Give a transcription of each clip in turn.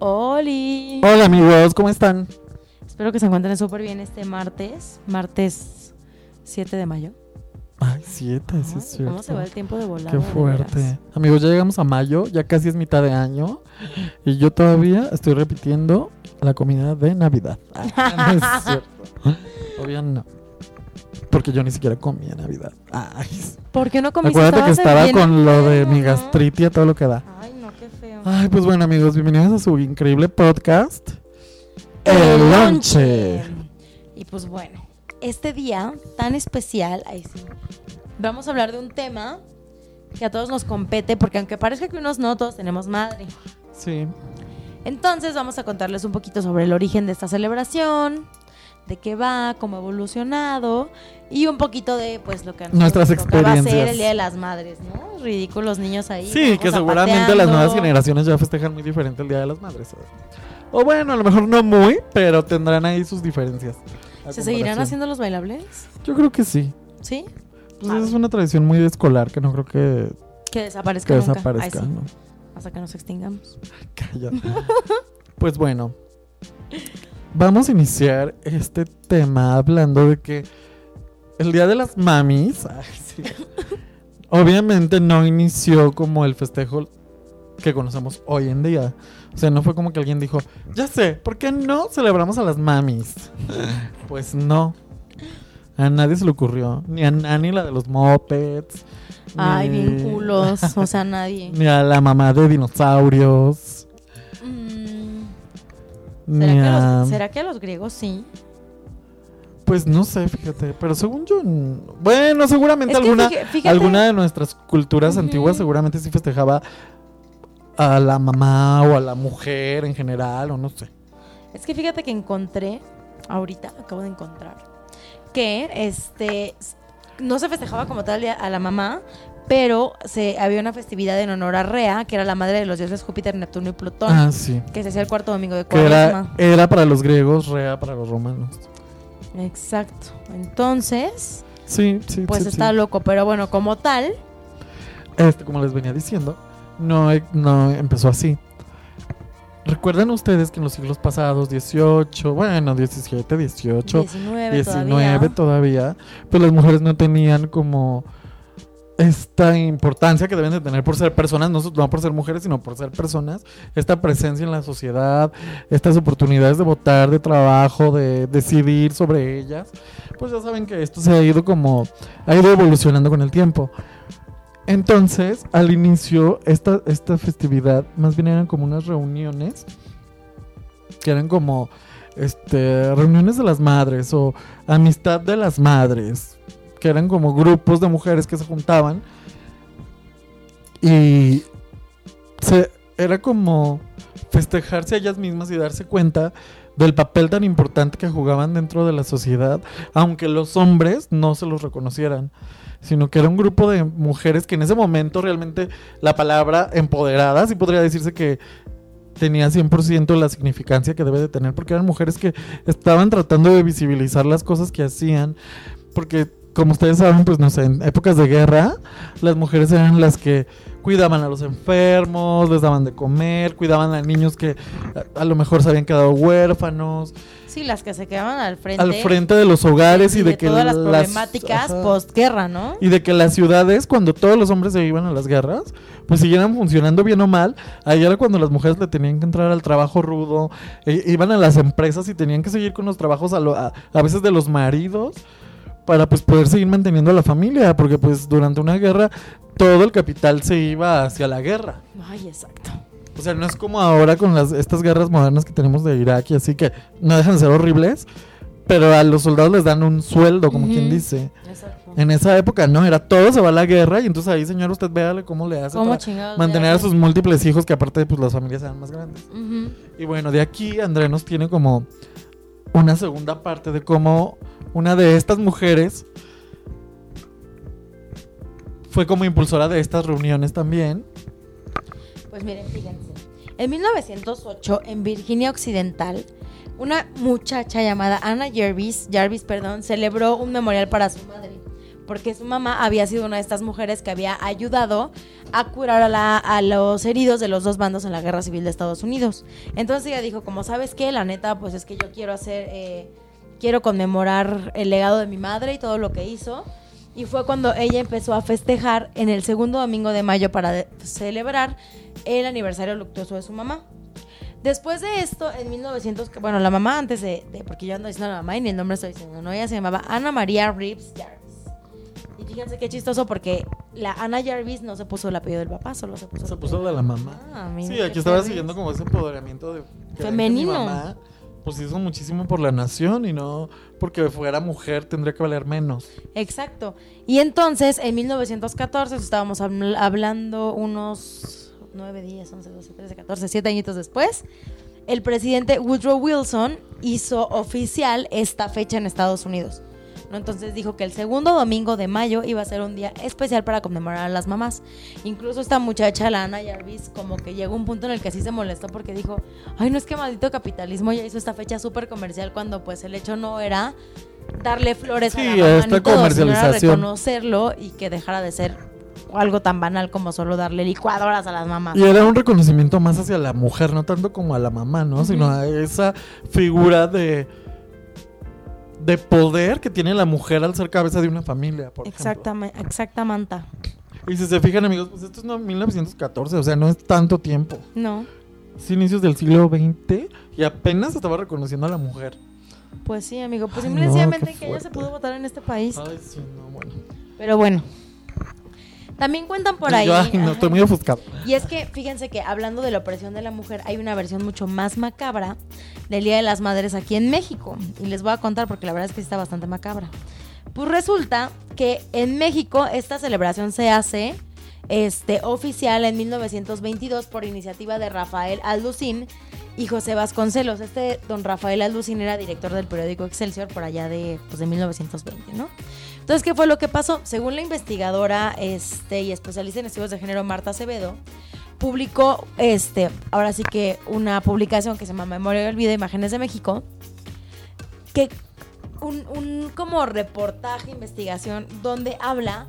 Oli. Hola amigos, ¿cómo están? Espero que se encuentren súper bien este martes, martes 7 de mayo. Ay, siete, sí Ay, es cierto. ¿Cómo se va el tiempo de volada? Qué fuerte. Amigos, ya llegamos a mayo, ya casi es mitad de año. Y yo todavía estoy repitiendo la comida de Navidad. Ay, no es cierto. Todavía no. Porque yo ni siquiera comía Navidad. Ay, ¿Por qué no comiste? acuérdate que estaba bien con lo de mi y todo lo que da. Ay, Ay, pues bueno, amigos, bienvenidos a su increíble podcast. El lonche. Y pues bueno, este día tan especial, ahí sí, vamos a hablar de un tema que a todos nos compete, porque aunque parezca que unos no, todos tenemos madre. Sí. Entonces vamos a contarles un poquito sobre el origen de esta celebración, de qué va, cómo ha evolucionado y un poquito de pues lo que a Nuestras nos tocaba hacer experiencias. el Día de las Madres, ¿no? Ridículos niños ahí. Sí, que seguramente las nuevas generaciones ya festejan muy diferente el Día de las Madres. O bueno, a lo mejor no muy, pero tendrán ahí sus diferencias. a ¿Se seguirán haciendo los bailables? Yo creo que sí. ¿Sí? Pues Ah. es una tradición muy escolar que no creo que, Que desaparezca que nunca. desaparezca. Ay, sí, ¿no? Hasta que nos extingamos. Cállate. pues bueno, vamos a iniciar este tema hablando de que el Día de las Mamis, ay, sí, obviamente no inició como el festejo que conocemos hoy en día. O sea, no fue como que alguien dijo, ya sé, ¿por qué no celebramos a las mamis? pues no. A nadie se le ocurrió. Ni a Nani, la de los mopeds. Ay, ni- bien culos. O sea, nadie. Ni a la mamá de dinosaurios. ¿Será, que a... los, ¿Será que a los griegos sí? Pues no sé, fíjate. Pero según yo. Bueno, seguramente Es que alguna, fíjate- alguna de nuestras culturas antiguas seguramente sí festejaba a la mamá o a la mujer en general, o no sé. Es que fíjate que encontré, ahorita acabo de encontrar, que este no se festejaba como tal a la mamá, pero se había una festividad en honor a Rea, que era la madre de los dioses Júpiter, Neptuno y Plutón, Ah, sí. que se hacía el cuarto domingo de era, cuaresma. era para los griegos, rea para los romanos. Exacto. Entonces, Sí, sí, pues sí, está sí. loco, pero bueno, como tal, Este, como les venía diciendo, no, no empezó así. ¿Recuerdan ustedes que en los siglos pasados, 18, bueno, 17, 18, 19, 19 todavía. todavía, pues las mujeres no tenían como esta importancia que deben de tener por ser personas, no, no por ser mujeres, sino por ser personas, esta presencia en la sociedad, estas oportunidades de votar, de trabajo, de decidir sobre ellas, pues ya saben que esto se ha ido como, ha ido evolucionando con el tiempo. Entonces, al inicio, esta, esta festividad más bien eran como unas reuniones que eran como este, reuniones de las madres o amistad de las madres, que eran como grupos de mujeres que se juntaban y se, era como festejarse a ellas mismas y darse cuenta del papel tan importante que jugaban dentro de la sociedad, aunque los hombres no se los reconocieran, sino que era un grupo de mujeres que en ese momento realmente la palabra empoderada, sí podría decirse que tenía 100% la significancia que debe de tener, porque eran mujeres que estaban tratando de visibilizar las cosas que hacían, porque como ustedes saben, pues no sé, en épocas de guerra, las mujeres eran las que cuidaban a los enfermos, les daban de comer, cuidaban a niños que a, a lo mejor se habían quedado huérfanos, Sí, las que se quedaban al frente. al frente de los hogares y, y de, de que todas las problemáticas postguerra, ¿no? Y de que las ciudades, cuando todos los hombres se iban a las guerras, pues siguieran funcionando bien o mal. Ahí era cuando las mujeres le tenían que entrar al trabajo rudo, e- iban a las empresas y tenían que seguir con los trabajos a, lo- a, a veces de los maridos para pues poder seguir manteniendo a la familia, porque pues durante una guerra todo el capital se iba hacia la guerra. Ay, exacto. O sea, no es como ahora con las, estas guerras modernas que tenemos de Irak y así que no dejan de ser horribles, pero a los soldados les dan un sueldo, como quien dice. Exacto. En esa época no, era todo se va a la guerra y entonces ahí, señor, usted véale cómo le hace ¿Cómo para mantener a sus múltiples hijos que aparte pues las familias sean más grandes. Y bueno, de aquí André nos tiene como una segunda parte de cómo una de estas mujeres fue como impulsora de estas reuniones también. Pues miren, fíjense. En 1908, en Virginia Occidental, una muchacha llamada Anna Jarvis, Jarvis, perdón, celebró un memorial para su madre. porque su mamá había sido una de estas mujeres que había ayudado a curar a, la- a los heridos de los dos bandos en la guerra civil de Estados Unidos. Entonces ella dijo, como sabes qué, la neta, pues es que yo quiero hacer, eh, quiero conmemorar el legado de mi madre y todo lo que hizo. Y fue cuando ella empezó a festejar en el segundo domingo de mayo para de- celebrar el aniversario luctuoso de su mamá. Después de esto, en 1900, que- bueno, la mamá antes de, de- porque yo ando diciendo la mamá y ni el nombre estoy diciendo, ¿no? Ella se llamaba Ana María Reeves Jarvis. Y fíjense qué chistoso porque la Ana Jarvis no se puso el apellido del papá, solo se puso el Se apellido puso de la mamá. Ah, mira Sí, aquí estaba Jarvis. siguiendo como ese empoderamiento de Femenino. Mi mamá, pues hizo muchísimo por la nación y no porque fuera mujer tendría que valer menos. Exacto. Y entonces, en 1914, estábamos habl- hablando unos 9, 10, 11, 12, 13, 14, 7 añitos después, el presidente Woodrow Wilson hizo oficial esta fecha en Estados Unidos. ¿No? Entonces dijo que el segundo domingo de mayo iba a ser un día especial para conmemorar a las mamás. Incluso esta muchacha, la Ana Jarvis, como que llegó un punto en el que sí se molestó porque dijo, ay, no es que maldito capitalismo ya hizo esta fecha súper comercial cuando pues el hecho no era darle flores a la mamá ni todo, sino era reconocerlo y que dejara de ser algo tan banal como solo darle licuadoras a las mamás. Y era un reconocimiento más hacia la mujer, no tanto como a la mamá, ¿no? Sino a esa figura de de poder que tiene la mujer al ser cabeza de una familia, por ejemplo. Exactamente, exactamente. Y si se fijan, amigos, pues esto es no, 1914, o sea, no es tanto tiempo. No, Es inicios del siglo XX y apenas estaba reconociendo a la mujer. pues sí, amigo. Pues Ay, simple y no, que ya se pudo votar en este país. Ay, sí, no, bueno. Pero bueno. También cuentan por ahí. Yo, ay, no, ajá, estoy muy ofuscado. Y es que, fíjense que hablando de la opresión de la mujer, hay una versión mucho más macabra del Día de las Madres aquí en México. Y les voy a contar porque la verdad es que está bastante macabra. Pues resulta que en México esta celebración se hace este, oficial en 1922 por iniciativa de Rafael Alducín y José Vasconcelos. Este don Rafael Alducín era director del periódico Excelsior por allá de, pues, de 1920, ¿no? Entonces, ¿qué fue lo que pasó? Según la investigadora este, y especialista en estudios de género Marta Acevedo, publicó, este, ahora sí que una publicación que se llama Memoria del Olvido, Imágenes de México, que un, un como reportaje, investigación, donde habla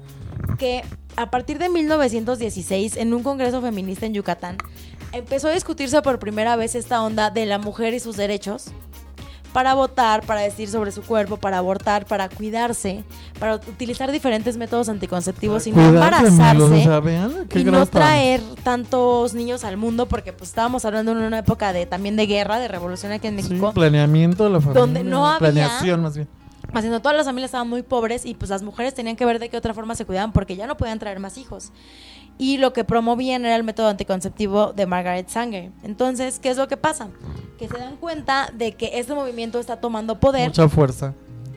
que a partir de 1916, en un congreso feminista en Yucatán, empezó a discutirse por primera vez esta onda de la mujer y sus derechos para votar, para decir sobre su cuerpo, para abortar, para cuidarse, para utilizar diferentes métodos anticonceptivos y no embarazarse y no traer tantos niños al mundo porque pues estábamos hablando en una época de también de guerra, de revolución aquí en Sí, México, planeamiento de la familia. Donde no había- Planeación, más bien. Haciendo todas las familias estaban muy pobres y pues las mujeres tenían que ver de qué otra forma se cuidaban porque ya no podían traer más hijos. Y lo que promovían era el método anticonceptivo de Margaret Sanger. Entonces, ¿qué es lo que pasa? Que se dan cuenta de que este movimiento está tomando poder Mucha fuerza.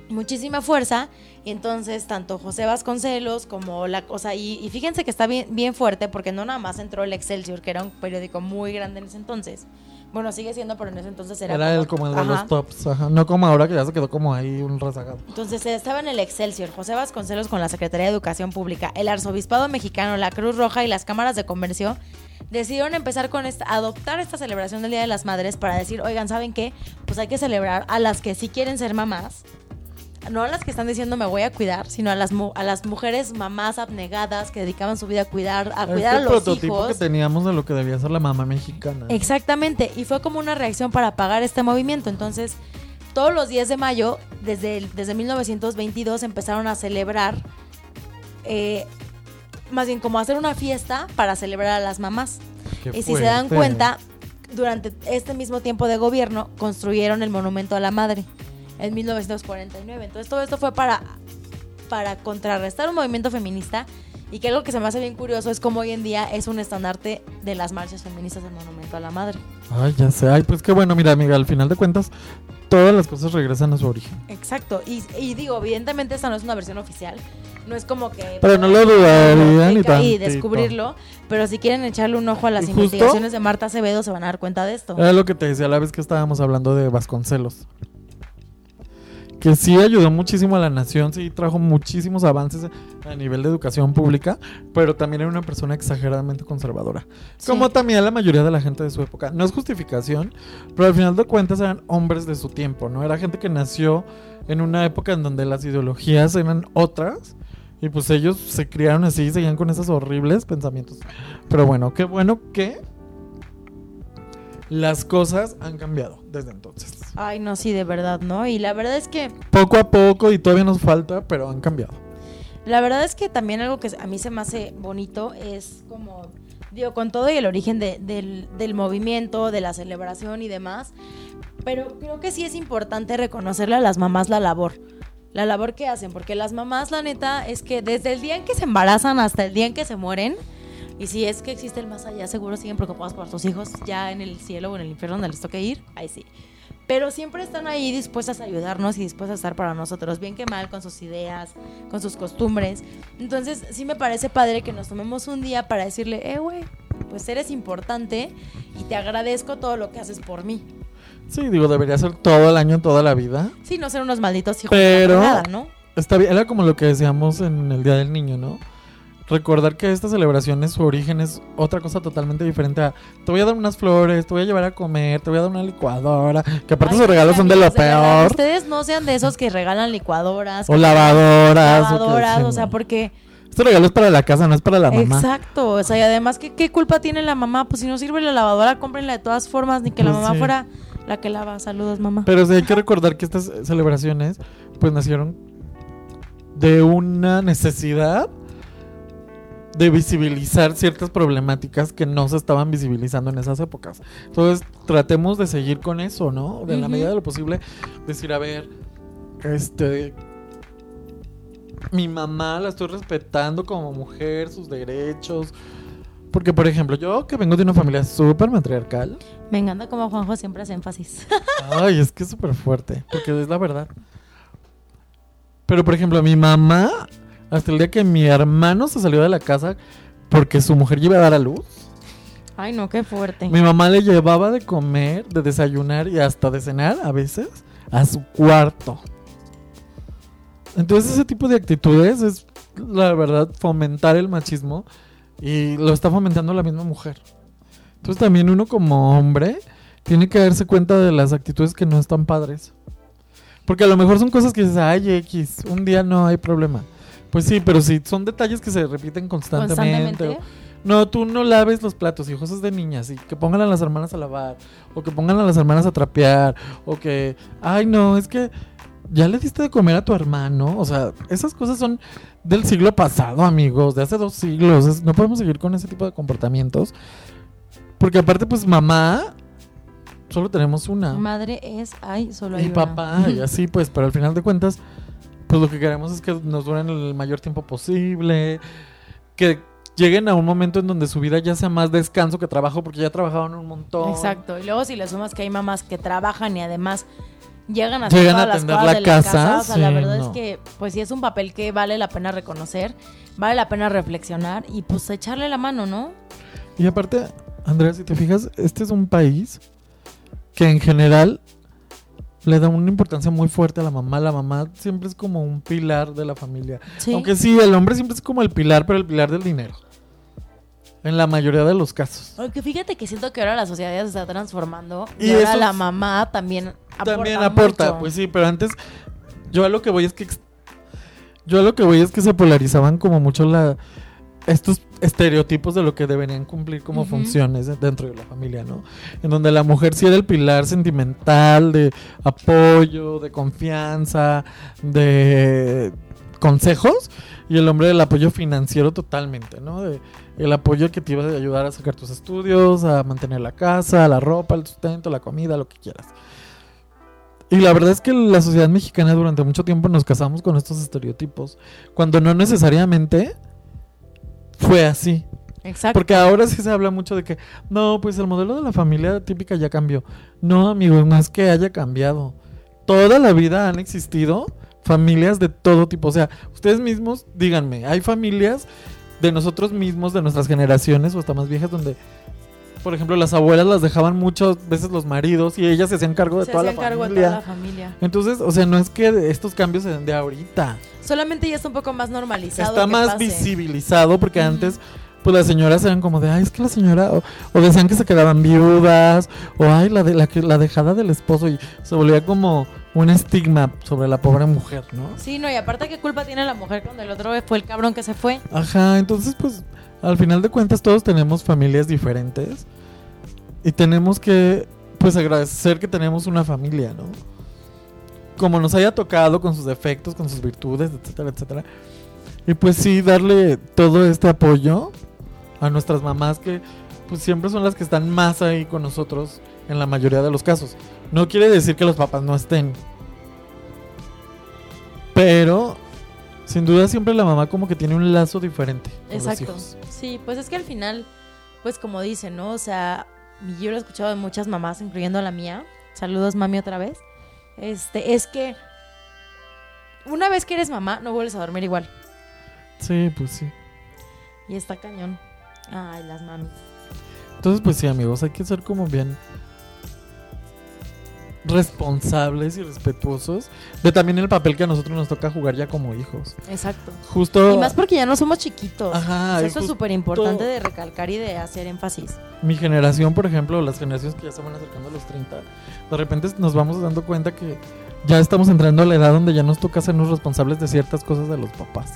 muchísima fuerza y entonces tanto José Vasconcelos como la cosa y, y fíjense que está bien, bien fuerte porque no nada más entró el Excelsior que era un periódico muy grande en ese entonces bueno sigue siendo pero en ese entonces era, Era, el como el de Ajá. los tops, ajá. No como ahora que ya se quedó como ahí un rezagado. entonces estaba en el Excelsior José Vasconcelos con la Secretaría de Educación Pública el Arzobispado Mexicano la Cruz Roja y las cámaras de comercio decidieron empezar con esta, adoptar esta celebración del Día de las Madres para decir, oigan, ¿saben qué? Pues hay que celebrar a las que sí quieren ser mamás, no a las que están diciendo me voy a cuidar, sino a las, a las mujeres mamás abnegadas que dedicaban su vida a cuidar, a cuidar este a los prototipo hijos. que teníamos de lo que debía ser la mamá mexicana. Exactamente, y fue como una reacción para apagar este movimiento. Entonces, todos los días de mayo, desde, el- desde 1922, empezaron a celebrar, eh, más bien como hacer una fiesta para celebrar a las mamás. Qué Y si se dan cuenta, durante este mismo tiempo de gobierno construyeron el monumento a la madre en 1949. Entonces todo esto fue para, para contrarrestar un movimiento feminista y que algo que se me hace bien curioso es como hoy en día es un estandarte de las marchas feministas el monumento a la madre. Ay, ya sé. Ay, pues qué bueno, mira, amiga, al final de cuentas, todas las cosas regresan a su origen. Exacto. Y, y digo, evidentemente esta no es una versión oficial. No es como que... Pero no lo dudaría ni y tantito. descubrirlo. Pero si quieren echarle un ojo a las Y investigaciones de Marta Acevedo se van a dar cuenta de esto. Era lo que te decía la vez que estábamos hablando de Vasconcelos. Que sí ayudó muchísimo a la nación, sí trajo muchísimos avances a nivel de educación pública, pero también era una persona exageradamente conservadora. Sí. Como también la mayoría de la gente de su época. No es justificación, pero al final de cuentas eran hombres de su tiempo, ¿no? Era gente que nació en una época en donde las ideologías eran otras Y pues ellos se criaron así y seguían con esos horribles pensamientos. Pero bueno, qué bueno que las cosas han cambiado desde entonces. Ay, no, sí, de verdad, ¿no? Y la verdad es que Poco a poco y todavía nos falta, pero han cambiado. La verdad es que también algo que a mí se me hace bonito es como, digo, con todo y el origen de- del, del movimiento, de la celebración y demás, pero creo que sí es importante reconocerle a las mamás la labor, la labor que hacen, porque las mamás, la neta, es que desde el día en que se embarazan hasta el día en que se mueren, y si es que existe el más allá, seguro siguen preocupadas por sus hijos, ya en el cielo o en el infierno donde les toque ir, ahí sí. Pero siempre están ahí dispuestas a ayudarnos y dispuestas a estar para nosotros, bien que mal, con sus ideas, con sus costumbres. Entonces, sí me parece padre que nos tomemos un día para decirle, eh, güey, pues eres importante y te agradezco todo lo que haces por mí. Sí, digo, debería ser todo el año, toda la vida. Sí, no ser unos malditos hijos Pero- de nada, ¿no? Está bien, era como lo que decíamos en el Día del Niño, ¿no? Recordar que esta celebración es su origen es otra cosa totalmente diferente a te voy a dar unas flores, te voy a llevar a comer, te voy a dar una licuadora, que aparte Ay, sus regalos son de lo peor. Ustedes no sean de esos que regalan licuadoras. O lavadoras. o Lavadoras, o sea, porque... Este regalo es para la casa, no es para la mamá. Exacto, o sea, y además, ¿qué, qué culpa tiene la mamá? Pues si no sirve la lavadora, cómprenla de todas formas, ni que la Pues mamá sí. fuera la que lava. Saludos, mamá. Pero sí hay que recordar que estas celebraciones pues nacieron de una necesidad de visibilizar ciertas problemáticas que no se estaban visibilizando en esas épocas. Entonces, tratemos de seguir con eso, ¿no? De la medida de lo posible, decir, a ver, este mi mamá la estoy respetando como mujer, sus derechos. Porque, por ejemplo, yo que vengo de una familia súper matriarcal, Me encanta como Juanjo siempre hace énfasis. Ay, es que es súper fuerte, porque es la verdad. Pero, por ejemplo, mi mamá, hasta el día que mi hermano se salió de la casa porque su mujer iba a dar a luz, Ay, no, qué fuerte. mi mamá le llevaba de comer, de desayunar y hasta de cenar a veces a su cuarto. Entonces, ese tipo de actitudes es, la verdad, fomentar el machismo y lo está fomentando la misma mujer. Entonces, también uno como hombre tiene que darse cuenta de las actitudes que no están padres. Porque a lo mejor son cosas que dices, ay, X, un día no hay problema. Pues sí, pero si son detalles que se repiten constantemente. No, tú no laves los platos, hijos, es de niñas. Y que pongan a las hermanas a lavar. O que pongan a las hermanas a trapear. O que, ay, no, es que ya le diste de comer a tu hermano. O sea, esas cosas son del siglo pasado, amigos, de hace dos siglos. Es- no podemos seguir con ese tipo de comportamientos. Porque aparte, pues mamá, solo tenemos una. Madre es, ay, solo hay Y una. papá, y así pues, pero al final de cuentas, pues lo que queremos es que nos duren el mayor tiempo posible, que lleguen a un momento en donde su vida ya sea más descanso que trabajo, porque ya trabajaron un montón. Exacto. Y luego si le sumas que hay mamás que trabajan y además llegan a hacer Llegan a las cosas la de casa, la casa. O sea, la verdad no. es que, pues sí es un papel que vale la pena reconocer, vale la pena reflexionar y pues echarle la mano, ¿no? Y aparte, Andrea, si te fijas, este es un país que en general le da una importancia muy fuerte a la mamá. La mamá siempre es como un pilar de la familia. Sí. Aunque sí, el hombre siempre es como el pilar, pero el pilar del dinero. En la mayoría de los casos. Aunque fíjate que siento que ahora la sociedad ya se está transformando y, Y ahora la mamá también aporta También aporta, mucho. pues sí, pero antes yo a lo que voy es que yo a lo que voy es que se polarizaban como mucho la estos estereotipos de lo que deberían cumplir como funciones dentro de la familia, ¿no? En donde la mujer sí era el pilar sentimental de apoyo, de confianza, de consejos y el hombre del apoyo financiero totalmente, ¿no? De, el apoyo que te iba a ayudar a sacar tus estudios, a mantener la casa, la ropa, el sustento, la comida, lo que quieras. Y la verdad es que la sociedad mexicana durante mucho tiempo nos casamos con estos estereotipos, cuando no necesariamente fue así. Exacto. Porque ahora sí se habla mucho de que, no, pues el modelo de la familia típica ya cambió. No, amigos, no es que haya cambiado. Toda la vida han existido familias de todo tipo. O sea, ustedes mismos, díganme, hay familias de nosotros mismos, de nuestras generaciones o hasta más viejas, donde, por ejemplo, las abuelas las dejaban muchas veces los maridos y ellas se hacían cargo de se toda la hacían cargo de familia. toda la familia. Entonces, o sea, no es que estos cambios se den de ahorita. Solamente ya está un poco más normalizado. Está más pase. visibilizado porque antes pues las señoras eran como de, ay, es que la señora, o, o decían que se quedaban viudas, o ay, la, de, la, la dejada del esposo, y se volvía como un estigma sobre la pobre mujer, ¿no? Sí, no, y aparte, ¿qué culpa tiene la mujer cuando el otro fue el cabrón que se fue? Ajá, entonces pues al final de cuentas todos tenemos familias diferentes y tenemos que pues agradecer que tenemos una familia, ¿no? Como nos haya tocado con sus defectos, con sus virtudes, etcétera, etcétera. Y pues sí, darle todo este apoyo a nuestras mamás que pues siempre son las que están más ahí con nosotros en la mayoría de los casos. No quiere decir que los papás no estén. Pero sin duda siempre la mamá como que tiene un lazo diferente. con los Exacto. hijos. Sí, pues es que al final, pues como dicen, ¿no? O sea, yo lo he escuchado de muchas mamás, incluyendo a la mía. Saludos, mami, otra vez. Este, es que una vez que eres mamá, no vuelves a dormir igual. Sí, pues sí. Y está cañón. Ay, las mamis. Entonces, pues sí, amigos, hay que ser como bien responsables y respetuosos de también el papel que a nosotros nos toca jugar ya como hijos. Exacto. Justo Y más porque ya no somos chiquitos. Ajá, O sea, y eso es súper importante de recalcar y de hacer énfasis. mi generación, por ejemplo, las generaciones que ya se van acercando a los 30, de repente nos vamos dando cuenta que ya estamos entrando a la edad donde ya nos toca hacernos responsables de ciertas cosas de los papás.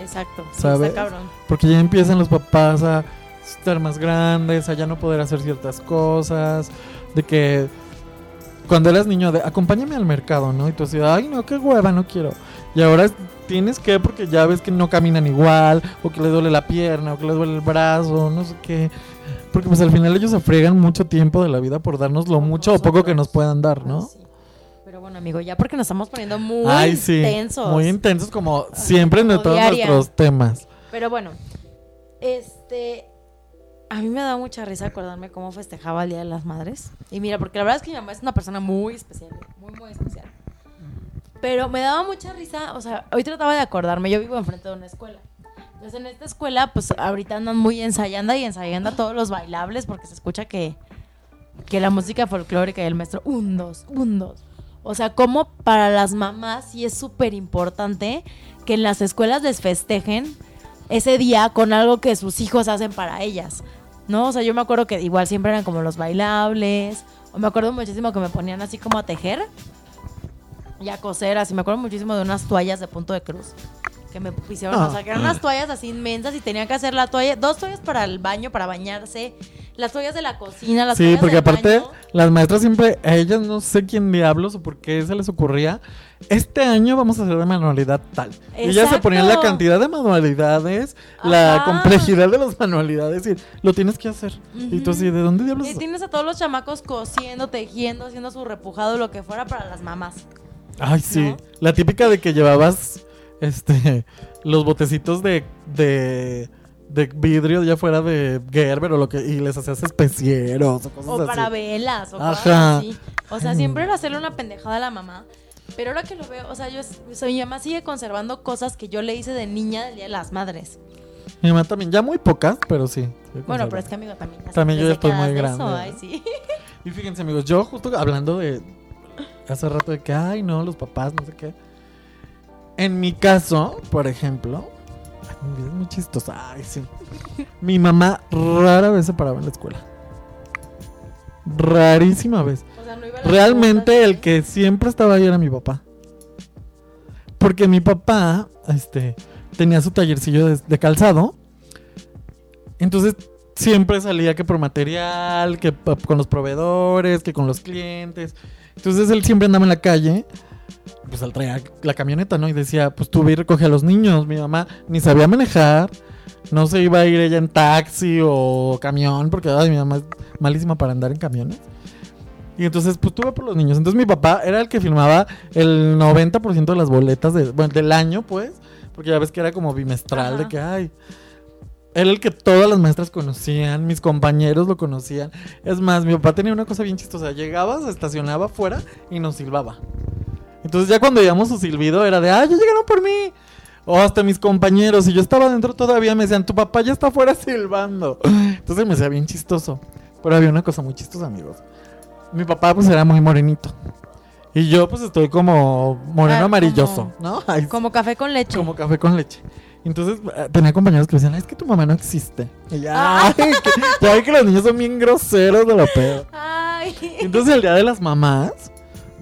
Exacto. Sí, ¿Sabes? está cabrón. Porque ya empiezan los papás a estar más grandes, a ya no poder hacer ciertas cosas, de que cuando eras niño, de acompáñame al mercado, ¿no? Y tú así, ay, no, qué hueva, no quiero. Y ahora es- tienes que, porque ya ves que no caminan igual, o que les duele la pierna, o que les duele el brazo, no sé qué. Porque pues al final ellos se friegan mucho tiempo de la vida por darnos lo mucho o poco que nos puedan dar, ¿no? sí. Pero bueno, amigo, ya porque nos estamos poniendo muy Ay, sí. intensos. Muy intensos como siempre en todos nuestros temas. Pero bueno, este. A mí me da mucha risa acordarme cómo festejaba el Día de las Madres. Y mira, porque la verdad es que mi mamá es una persona muy especial, muy, muy especial. Pero me daba mucha risa, o sea, hoy trataba de acordarme, yo vivo enfrente de una escuela. Entonces en esta escuela, pues ahorita andan muy ensayando y ensayando todos los bailables porque se escucha que, que la música folclórica y el maestro, un, dos, un, dos. O sea, como para las mamás sí es súper importante que en las escuelas les festejen ese día con algo que sus hijos hacen para ellas. ¿No? O sea, yo me acuerdo que igual siempre eran como los bailables. O me acuerdo muchísimo que me ponían así como a tejer y a coser. Así me acuerdo muchísimo de unas toallas de punto de cruz. Que me hicieron, Ah. o sea, que eran unas toallas así inmensas y tenía que hacer la toalla, dos toallas para el baño, para bañarse, las toallas de la cocina, las Sí, toallas porque del aparte baño. las maestras siempre, a ellas no sé quién diablos o por qué se les ocurría, este año vamos a hacer de manualidad tal. Y ellas se Exacto. ponían la cantidad de manualidades, la complejidad de las manualidades y lo tienes que hacer. Y tú así, ¿de dónde diablos? Y tienes a todos los chamacos cosiendo, tejiendo, haciendo su repujado, lo que fuera para las mamás. Ay, sí. ¿no? La típica de que llevabas este los botecitos de, de, de vidrio ya fuera de Gerber o lo que y les hacías especieros o cosas O así. para velas, o Ajá. así. O sea, siempre era hacerle una pendejada a la mamá. Pero ahora que lo veo, o sea, yo, sea, mi mamá sigue conservando cosas que yo le hice de niña del Día de las Madres. Mi mamá también, ya muy pocas, pero sí. Bueno, pero es que amigo también. ya También yo estoy muy grande. eso, Ay, sí. Y fíjense, amigos, yo justo hablando de hace rato de que, ay, no, los papás, no sé qué. En mi caso, por ejemplo, ay, es muy chistosa. Ay, sí. Mi mamá rara vez se paraba en la escuela. Rarísima vez. O sea, no iba a Realmente el que siempre estaba ahí era mi papá. Porque mi papá, este, tenía su tallercillo de, de calzado. Entonces siempre salía que por material, que con los proveedores, que con los clientes. Entonces él siempre andaba en la calle. Pues él traía la camioneta, ¿no? Y decía, pues tú ve y recoge a los niños. Mi mamá ni sabía manejar. No se iba a ir ella en taxi o camión, porque ay, mi mamá es malísima para andar en camiones. Y entonces, pues tú ve por los niños. Entonces mi papá era el que filmaba el 90% de las boletas de, bueno, del año, pues. Porque ya ves que era como bimestral, Ajá. de que, ay. Era el que todas las maestras conocían, mis compañeros lo conocían. Es más, mi papá tenía una cosa bien chistosa. Llegaba, se estacionaba afuera y nos silbaba. Entonces ya cuando oíamos su silbido era de, ¡ay, ya llegaron por mí! O hasta mis compañeros, y yo estaba dentro todavía, me decían, tu papá ya está afuera silbando. Entonces me hacía bien chistoso. Pero había una cosa muy chistosa, amigos. Mi papá pues era muy morenito. Y yo pues estoy como moreno Ah, amarilloso, ¿no? Ay, Como café con leche. como café con leche. Entonces eh, tenía compañeros que me decían, "Ay, es que tu mamá no existe. Y ya, Ah. ay, que, ya que los niños son bien groseros de lo peor. Ay. Entonces el día de las mamás,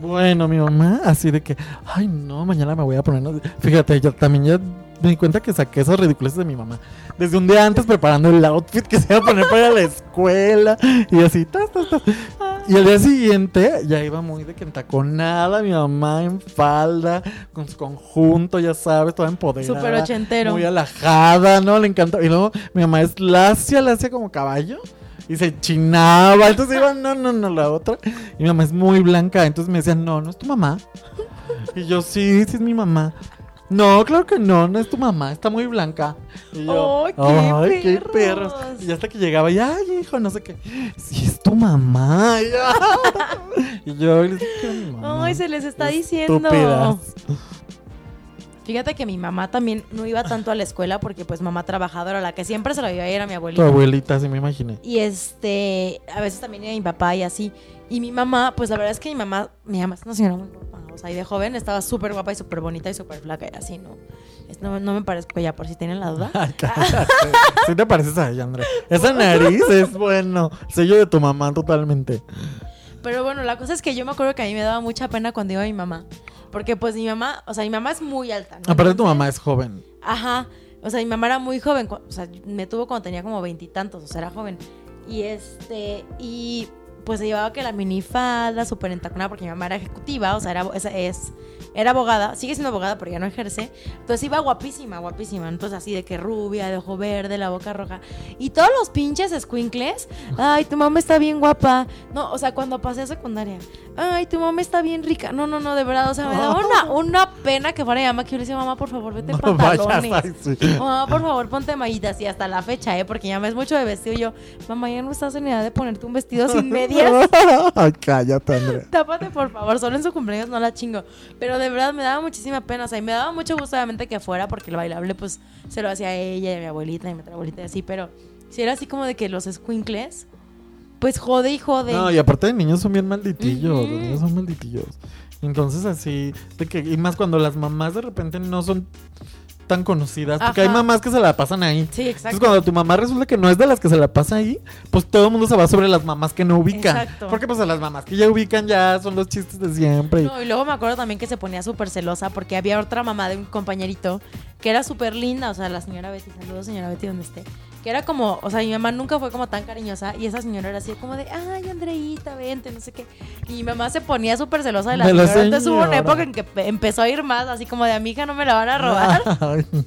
Bueno, mi mamá, así de que, ay, no, mañana me voy a poner. no- Fíjate, yo también ya me di cuenta que saqué esas ridiculeces de mi mamá. Desde un día antes preparando el outfit que se iba a poner para ir a la escuela y así, tas, tas, tas. Y al día siguiente ya iba muy de que entaconada, mi mamá en falda, con su conjunto, ya sabes, toda empoderada. Súper ochentero. Muy alajada, ¿no? Le encantó. Y luego mi mamá es lacia, lacia como caballo. Y se chinaba. Entonces iba, no, no, no, la otra. Y mi mamá es muy blanca. Entonces me decían, no, no es tu mamá. Y yo, sí, sí es mi mamá. No, claro que no, no es tu mamá, está muy blanca. Y yo, ¡Ay, qué "Ay, qué perros!" Y hasta que llegaba, y ay, hijo, no sé qué. Sí, es tu mamá. Y yo, y yo les dije mamá. Ay, se les está diciendo. Estúpidas. Fíjate que mi mamá también no iba tanto a la escuela porque pues mamá trabajadora, la que siempre se la iba a ir a mi Tu abuelita. abuelita, sí me imaginé. Y este, a veces también iba mi papá y así. Y mi mamá, pues la verdad es que mi mamá, mi mamá es una señora muy guapa. O sea, y de joven estaba súper guapa y súper bonita y súper flaca y así, ¿no? No, no me parezco ya, por si tienen la duda. Sí te pareces a ella, Andrea. Esa nariz es bueno. Sello de tu mamá totalmente. Pero bueno, la cosa es que yo me acuerdo que a mí me daba mucha pena cuando iba mi mamá. Porque pues mi mamá, o sea, mi mamá es muy alta, ¿no? Aparte tu mamá es joven. Ajá. O sea, mi mamá era muy joven. O sea, me tuvo cuando tenía como veintitantos. O sea, era joven. Y este. Y pues se llevaba que la minifalda súper entaconada porque mi mamá era ejecutiva. O sea, era, esa es, era abogada. Sigue siendo abogada, pero ya no ejerce. Entonces iba guapísima, guapísima. Entonces así de que rubia, de ojo verde, la boca roja. Y todos los pinches squinkles. Ay, tu mamá está bien guapa. No, o sea, cuando pasé a secundaria. Ay, tu mamá está bien rica. No, no, no, de verdad. O sea, me daba una, una pena que fuera mamá que yo le decía, mamá, por favor, vete No pantalones. sí. Mamá, por favor, ponte mallitas. Y hasta la fecha, ¿eh? Porque ya me es mucho de vestido. Y yo, mamá, ya no estás en edad de ponerte un vestido sin medias. Ay, cállate, Andrea. Tápate, por favor. Solo en su cumpleaños no la chingo. Pero de verdad me daba muchísima pena. O sea, y me daba mucho gusto, obviamente, que fuera. Porque el bailable, pues, se lo hacía a ella y a mi abuelita y a mi otra abuelita y así. Pero si era así como de que los squinkles, pues jode y jode. No, y aparte de niños son bien malditillos. Los niños son malditillos. Entonces así, de que, y más cuando las mamás de repente no son tan conocidas. Porque hay mamás que se la pasan ahí. Sí, exacto. Entonces cuando tu mamá resulta que no es de las que se la pasa ahí, pues todo el mundo se va sobre las mamás que no ubican. Exacto. Porque pues a las mamás que ya ubican ya son los chistes de siempre. No, y luego me acuerdo también que se ponía súper celosa porque había otra mamá de un compañerito que era súper linda, o sea, la señora Betty, saludos señora Betty donde esté, que era como, o sea, mi mamá nunca fue como tan cariñosa y esa señora era así como de, ay, Andreita, vente, no sé qué. Y mi mamá se ponía súper celosa de la De la señora. Entonces hubo una señora. época en que pe- empezó a ir más, así como de, a mi hija no me la van a robar. Ay, no.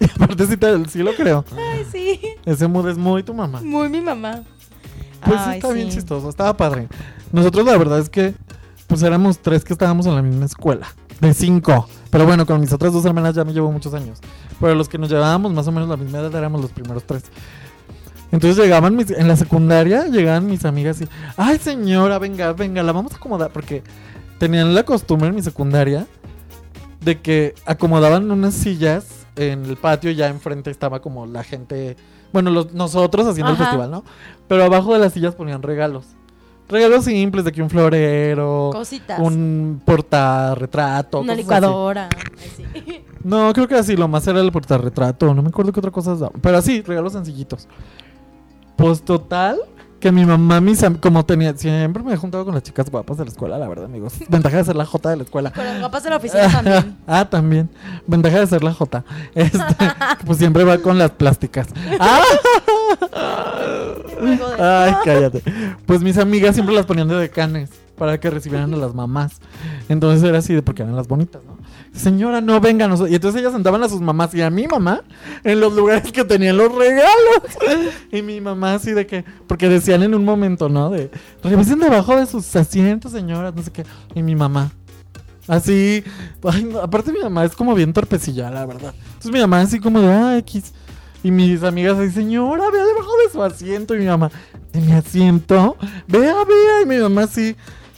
Y aparte sí, te- sí lo creo. Ay, sí, Ese mood es muy tu mamá. muy mi mamá. Pues sí, Ay, está bien chistoso, estaba padre. Nosotros la verdad es que pues éramos tres que estábamos en la misma escuela. De cinco. Pero bueno, con mis otras dos hermanas ya me llevo muchos años. Pero los que nos llevábamos más o menos la misma edad éramos los primeros tres. Entonces llegaban mis, en la secundaria, llegaban mis amigas y, ay señora, venga, venga, la vamos a acomodar. Porque tenían la costumbre en mi secundaria de que acomodaban unas sillas en el patio, ya enfrente estaba como la gente, bueno, los- nosotros haciendo el Ajá. festival, ¿no? Pero abajo de las sillas ponían regalos. Regalos simples, de que un florero, Cositas. un portarretrato. una cosas así. No, creo que así, lo más era el portarretrato. No me acuerdo qué otra cosa daban. Pero así, regalos sencillitos. Pues total, que mi mamá, mis como tenía, siempre me he juntado con las chicas guapas de la escuela, la verdad, amigos. Ventaja de ser la Jota de la escuela. Con las guapas de la oficina también. ah, también. Ventaja de ser la J. Este, pues siempre va con las plásticas. ¡Ah! Ay, cállate. Pues mis amigas siempre las ponían de decanes para que recibieran a las mamás. Entonces era así de porque eran las bonitas, ¿no? Señora, no venga. no so-". Y entonces ellas sentaban a sus mamás y a mi mamá en los lugares que tenían los regalos. Y mi mamá así de que, porque decían en un momento, ¿no? De, revisen debajo de sus asientos, señoras, no sé qué. Y mi mamá. Así, ay, aparte mi mamá es como bien torpecilla, la verdad. Entonces mi mamá así como de, ah, X. Y mis amigas así, señora, vea debajo de su asiento. Y mi mamá, ¿de mi asiento? Vea, vea. Y mi mamá así,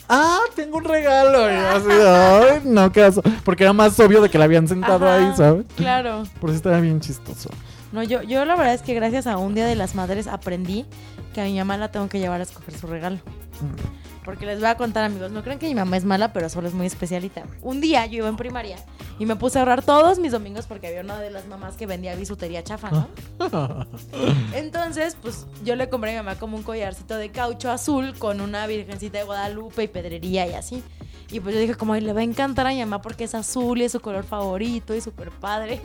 ah, tengo un regalo. Y así, ay, no, qué oso. Porque era más obvio de que la habían sentado Ajá, ahí, ¿sabes? Claro. Por eso estaba bien chistoso. No, yo, yo la verdad es que gracias a un Día de las Madres aprendí que a mi mamá la tengo que llevar a escoger su regalo. Porque les voy a contar, amigos, no creen que mi mamá es mala, pero solo es muy especialita. Un día yo iba en primaria y me puse a ahorrar todos mis domingos porque había una de las mamás que vendía bisutería chafa, ¿no? Entonces, pues yo le compré a mi mamá como un collarcito de caucho azul con una virgencita de Guadalupe y pedrería y así. Y pues yo dije, como, "Ay, le va a encantar a mi mamá porque es azul y es su color favorito y súper padre.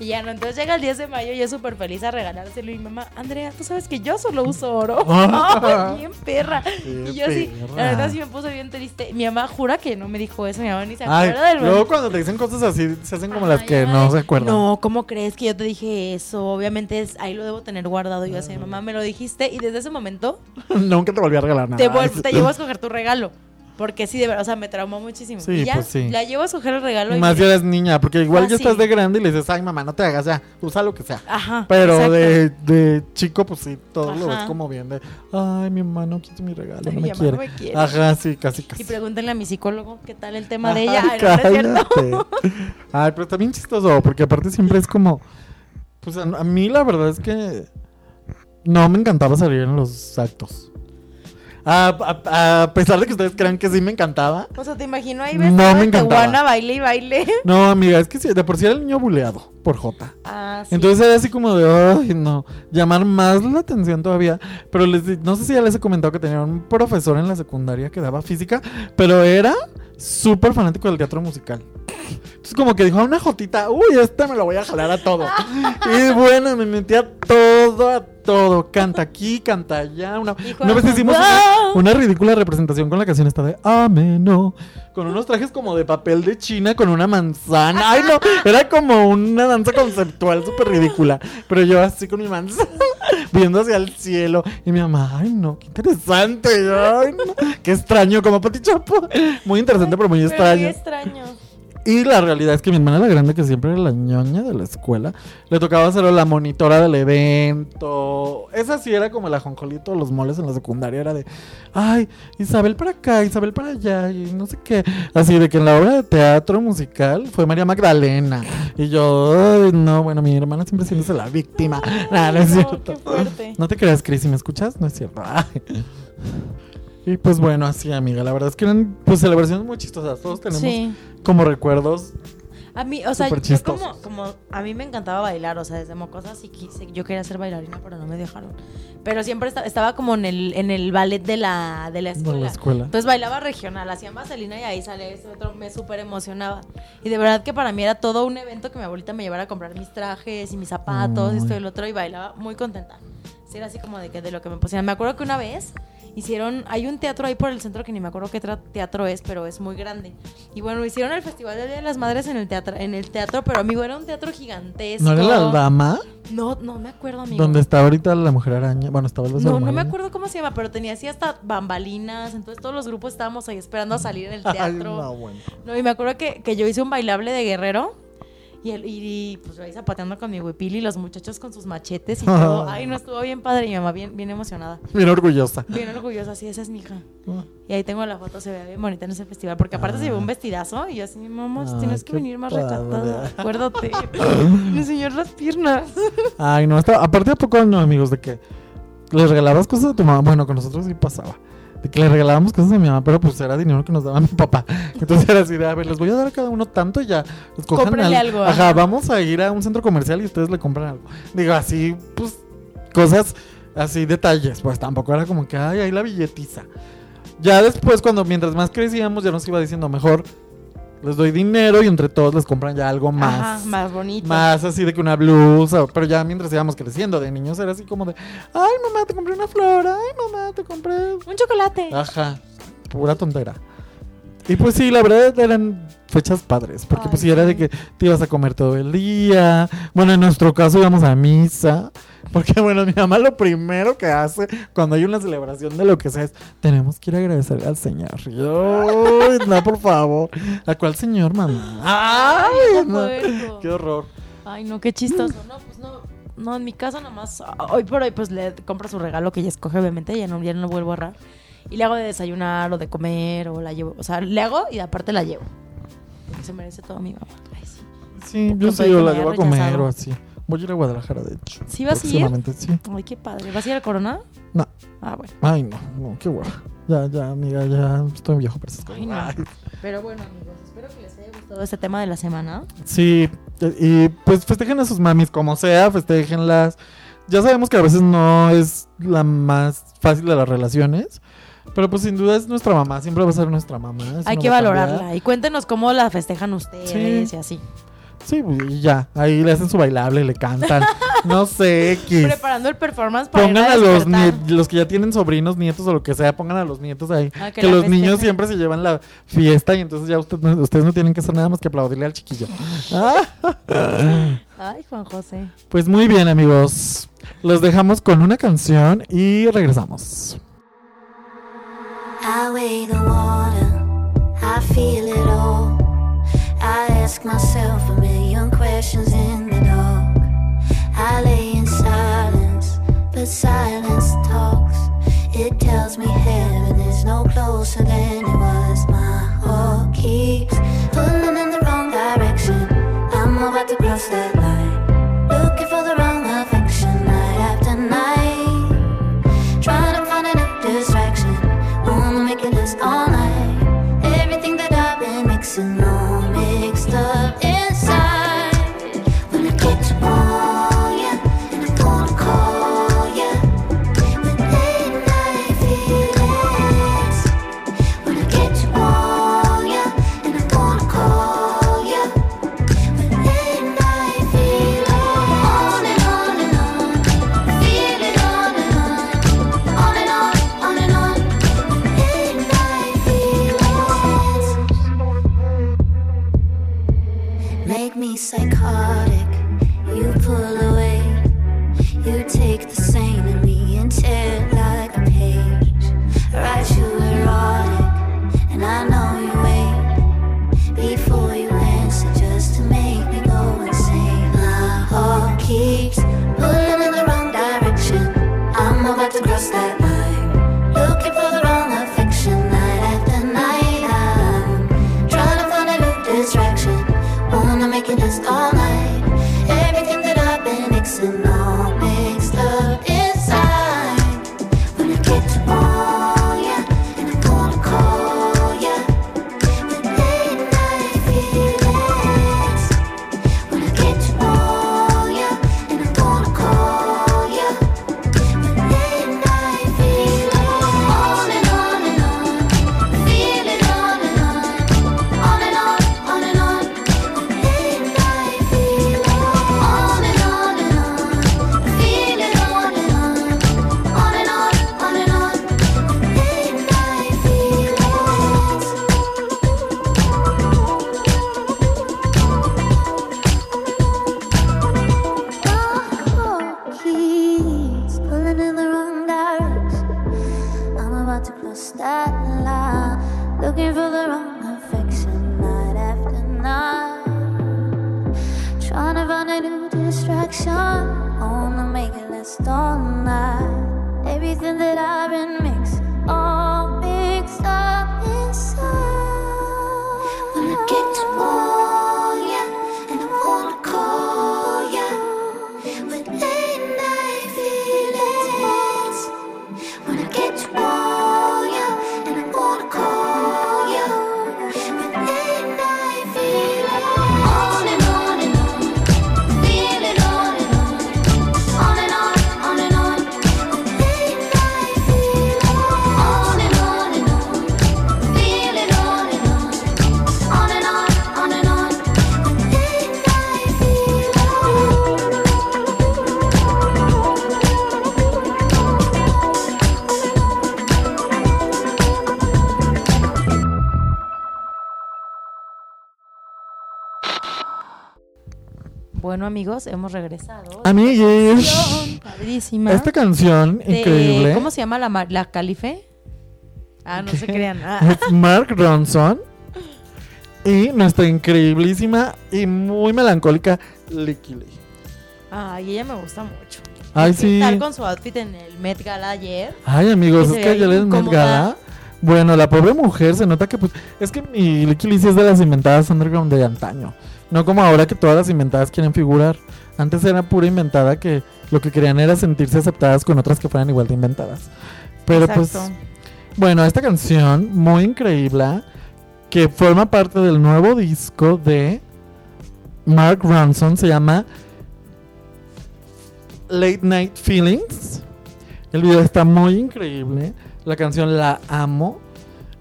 Y ya no, entonces llega el 10 de mayo y yo súper feliz a regalárselo. Y mi mamá, Andrea, tú sabes que yo solo uso oro. Ay, bien perra. Y yo sí, la verdad sí me puse bien triste. Mi mamá jura que no me dijo eso, mi mamá ni se acuerda del luego cuando te dicen cosas así, se hacen como las que ay, no se acuerdan. No, ¿cómo crees que yo te dije eso? Obviamente es, ahí lo debo tener guardado. Yo así, mamá, me lo dijiste. Y desde ese momento Nunca te volví a regalar nada. te, te llevo a escoger tu regalo. Porque sí, de verdad, o sea, me traumó muchísimo. Sí, y ya, pues sí. la llevo a escoger el regalo. Y más si eres niña, porque igual Ah, ya estás de grande y le dices, ay mamá, no te hagas, ya, usa lo que sea. Ajá. Pero de, de chico, pues sí, todo lo ves como bien de, ay, mi mamá no quiso mi regalo, no Mi me quiere. no me quiere. Ajá, sí, casi, casi. Y pregúntenle a mi psicólogo qué tal el tema de ella. Ay, no, no es cierto. cállate. Ay, pero está bien chistoso, porque aparte siempre es como, pues a, a mí la verdad es que no me encantaba salir en los actos. A, a- a pesar de que ustedes crean que sí me encantaba. O sea, te imagino ahí No vestido me encantaba. baile y baile. No, amiga, es que sí, de por sí era el niño buleado por J. Ah, sí. Entonces era así como de, ay, no, llamar más la atención todavía. Pero les, no sé si ya les he comentado que tenía un profesor en la secundaria que daba física, pero era súper fanático del teatro musical. Entonces como que dijo, a una jotita, uy, este me lo voy a jalar a todo. y bueno, me metí a todo, a todo. Canta aquí, canta allá. Una, una vez hicimos una, ridícula representación con la canción esta de Ameno. Con unos trajes como de papel de China con una manzana. Ay, no, era como una danza conceptual súper ridícula. Pero yo así con mi manzana, viendo hacia el cielo. Y mi mamá, ay, no, qué interesante. Ay, no, qué extraño, como Pati Chapo. Muy interesante, pero muy Pero extraño. muy extraño. Y la realidad es que mi hermana la grande, que siempre era la ñoña de la escuela, le tocaba ser la monitora del evento. Esa sí era como la jonjolito de los moles en la secundaria. Era de, ay, Isabel para acá, Isabel para allá, y no sé qué. Así de que en la obra de teatro musical fue María Magdalena. Y yo, ay, no, bueno, mi hermana siempre siéndose la víctima. Nah, no es No, cierto. No te creas, Cris, si me escuchas, no es cierto. Ay. Y pues bueno, así, amiga. La verdad es que eran pues celebraciones muy chistosas. Todos tenemos Sí. como recuerdos. A mí, o sea, yo como, como a mí me encantaba bailar, o sea, desde mocosa sí quise, yo quería ser bailarina, pero no me dejaron. Pero siempre esta- estaba como en el, en el ballet de la, de la De escuela. la escuela. Entonces bailaba regional, hacían vaselina y ahí sale ese otro, me súper emocionaba. Y de verdad que para mí era todo un evento que mi abuelita me llevara a comprar mis trajes y mis zapatos, Ay. esto y el otro, y bailaba muy contenta. Sí, era así como de que de lo que me pusieran. Me acuerdo que una vez hicieron, hay un teatro ahí por el centro que ni me acuerdo qué teatro es, pero es muy grande. Y bueno, hicieron el Festival del Día de las Madres en el teatro, en el teatro, pero amigo, era un teatro gigantesco. ¿No era la dama? No, no me acuerdo, amigo. Donde está ahorita la mujer araña. Bueno, estaba el No, no me acuerdo cómo se llama, pero tenía así hasta bambalinas. Entonces todos los grupos estábamos ahí esperando a salir en el Ay, teatro. no, bueno. No, y me acuerdo que, que yo hice un bailable de guerrero. Y, el, y pues yo ahí zapateando con mi huipil y los muchachos con sus machetes y todo. Ay, no estuvo bien padre. Y mi mamá bien, bien emocionada. Bien orgullosa. Bien orgullosa, sí, esa es mi hija. Ah. Y ahí tengo la foto, se ve bien bonita en ese festival. Porque aparte se llevó un vestidazo y yo así, mamá, Ay, tienes que venir más recatada. Acuérdate. Me enseñó las piernas. Ay, no, está, aparte a poco no, amigos, de que le regalabas cosas a tu mamá. Bueno, con nosotros sí pasaba. De que le regalábamos cosas a mi mamá, pero pues era dinero que nos daba mi papá. Entonces era así de, a ver, les voy a dar a cada uno tanto y ya. Escojan Cómprenle algo, Ajá, ajá. vamos a ir a un centro comercial y ustedes le compran algo. Digo, así, pues, cosas, así, detalles. Pues tampoco era como que, ay, ahí la billetiza. Ya después, cuando mientras más crecíamos, ya nos iba diciendo, mejor les doy dinero y entre todos les compran ya algo más. Ajá, más bonito. Más así de que una blusa, pero ya mientras íbamos creciendo de niños era así como de, ay mamá, te compré una flor, ay mamá, te compré... Un chocolate. Ajá, pura tontera. Y pues sí, la verdad eran fechas padres, porque Ay, pues sí era de que te ibas a comer todo el día. Bueno, en nuestro caso íbamos a misa, porque bueno, mi mamá lo primero que hace cuando hay una celebración de lo que sea es, tenemos que ir a agradecer al Señor. Yo, "Ay, no, por favor. ¿A cuál Señor, mamá? Ay, no. Qué horror. Ay, no, qué chistoso. No, pues no. No, en mi casa nomás, hoy por hoy, pues le compro su regalo que ella escoge, obviamente, ya no, ya no vuelvo a errar. Y le hago de desayunar o de comer o la llevo. O sea, le hago y aparte la llevo. Porque se merece todo mi mamá. Ay, sí. Sí, yo sí, yo la llevo a comer o así. Voy a ir a Guadalajara, de hecho. ¿Sí vas a ir? Sí. Ay, qué padre. ¿Vas a ir a Corona? No. Ah, bueno. Ay, no, no, qué guay. Ya, ya, amiga, ya estoy viejo para esas cosas. Ay, no. Ay. Pero bueno, amigos, espero que les haya gustado este tema de la semana. Sí, y pues festejen a sus mamis como sea, festéjenlas. Ya sabemos que a veces no es la más fácil de las relaciones, Pero pues sin duda es nuestra mamá, siempre va a ser nuestra mamá. Hay no que cambiar. valorarla. Y cuéntenos cómo la festejan ustedes Sí. y así. Sí, y ya, ahí le hacen su bailable, le cantan. no sé, X. Preparando el performance para ir Pongan a a los, los que ya tienen sobrinos, nietos o lo que sea, pongan a los nietos ahí. Ah, que los niños siempre se llevan la fiesta y entonces ya usted ustedes no tienen que hacer nada más que aplaudirle al chiquillo. Ay, Juan José. pues muy bien, amigos. Los dejamos con una canción y regresamos. I weigh the water, I feel it all. I ask myself a million questions in the dark. I lay in silence, but silence talks. It tells me heaven is no closer than it was. My heart keeps pulling in the wrong direction. I'm about to cross that Bueno, amigos, hemos regresado. Amiguis, Canción Padrísima. esta canción de- increíble ¿Cómo se llama la, la calife? Ah, no se crean. Ah. es Mark Ronson y nuestra increíblísima y muy melancólica Licky Lee. Ay, ella me gusta mucho. Ay, ¿Qué sí. tal con su outfit en el Met Gala ayer? Ay, amigos, es que ayer les Met. Gala. Bueno, la pobre mujer se nota que pues es que mi Licky Lee sí es de las inventadas underground de antaño. No como ahora que todas las inventadas quieren figurar. Antes era pura inventada que lo que querían era sentirse aceptadas con otras que fueran igual de inventadas. Pero pues. Bueno, esta canción muy increíble que forma parte del nuevo disco de Mark Ronson se llama Late Night Feelings. El video está muy increíble. La canción la amo.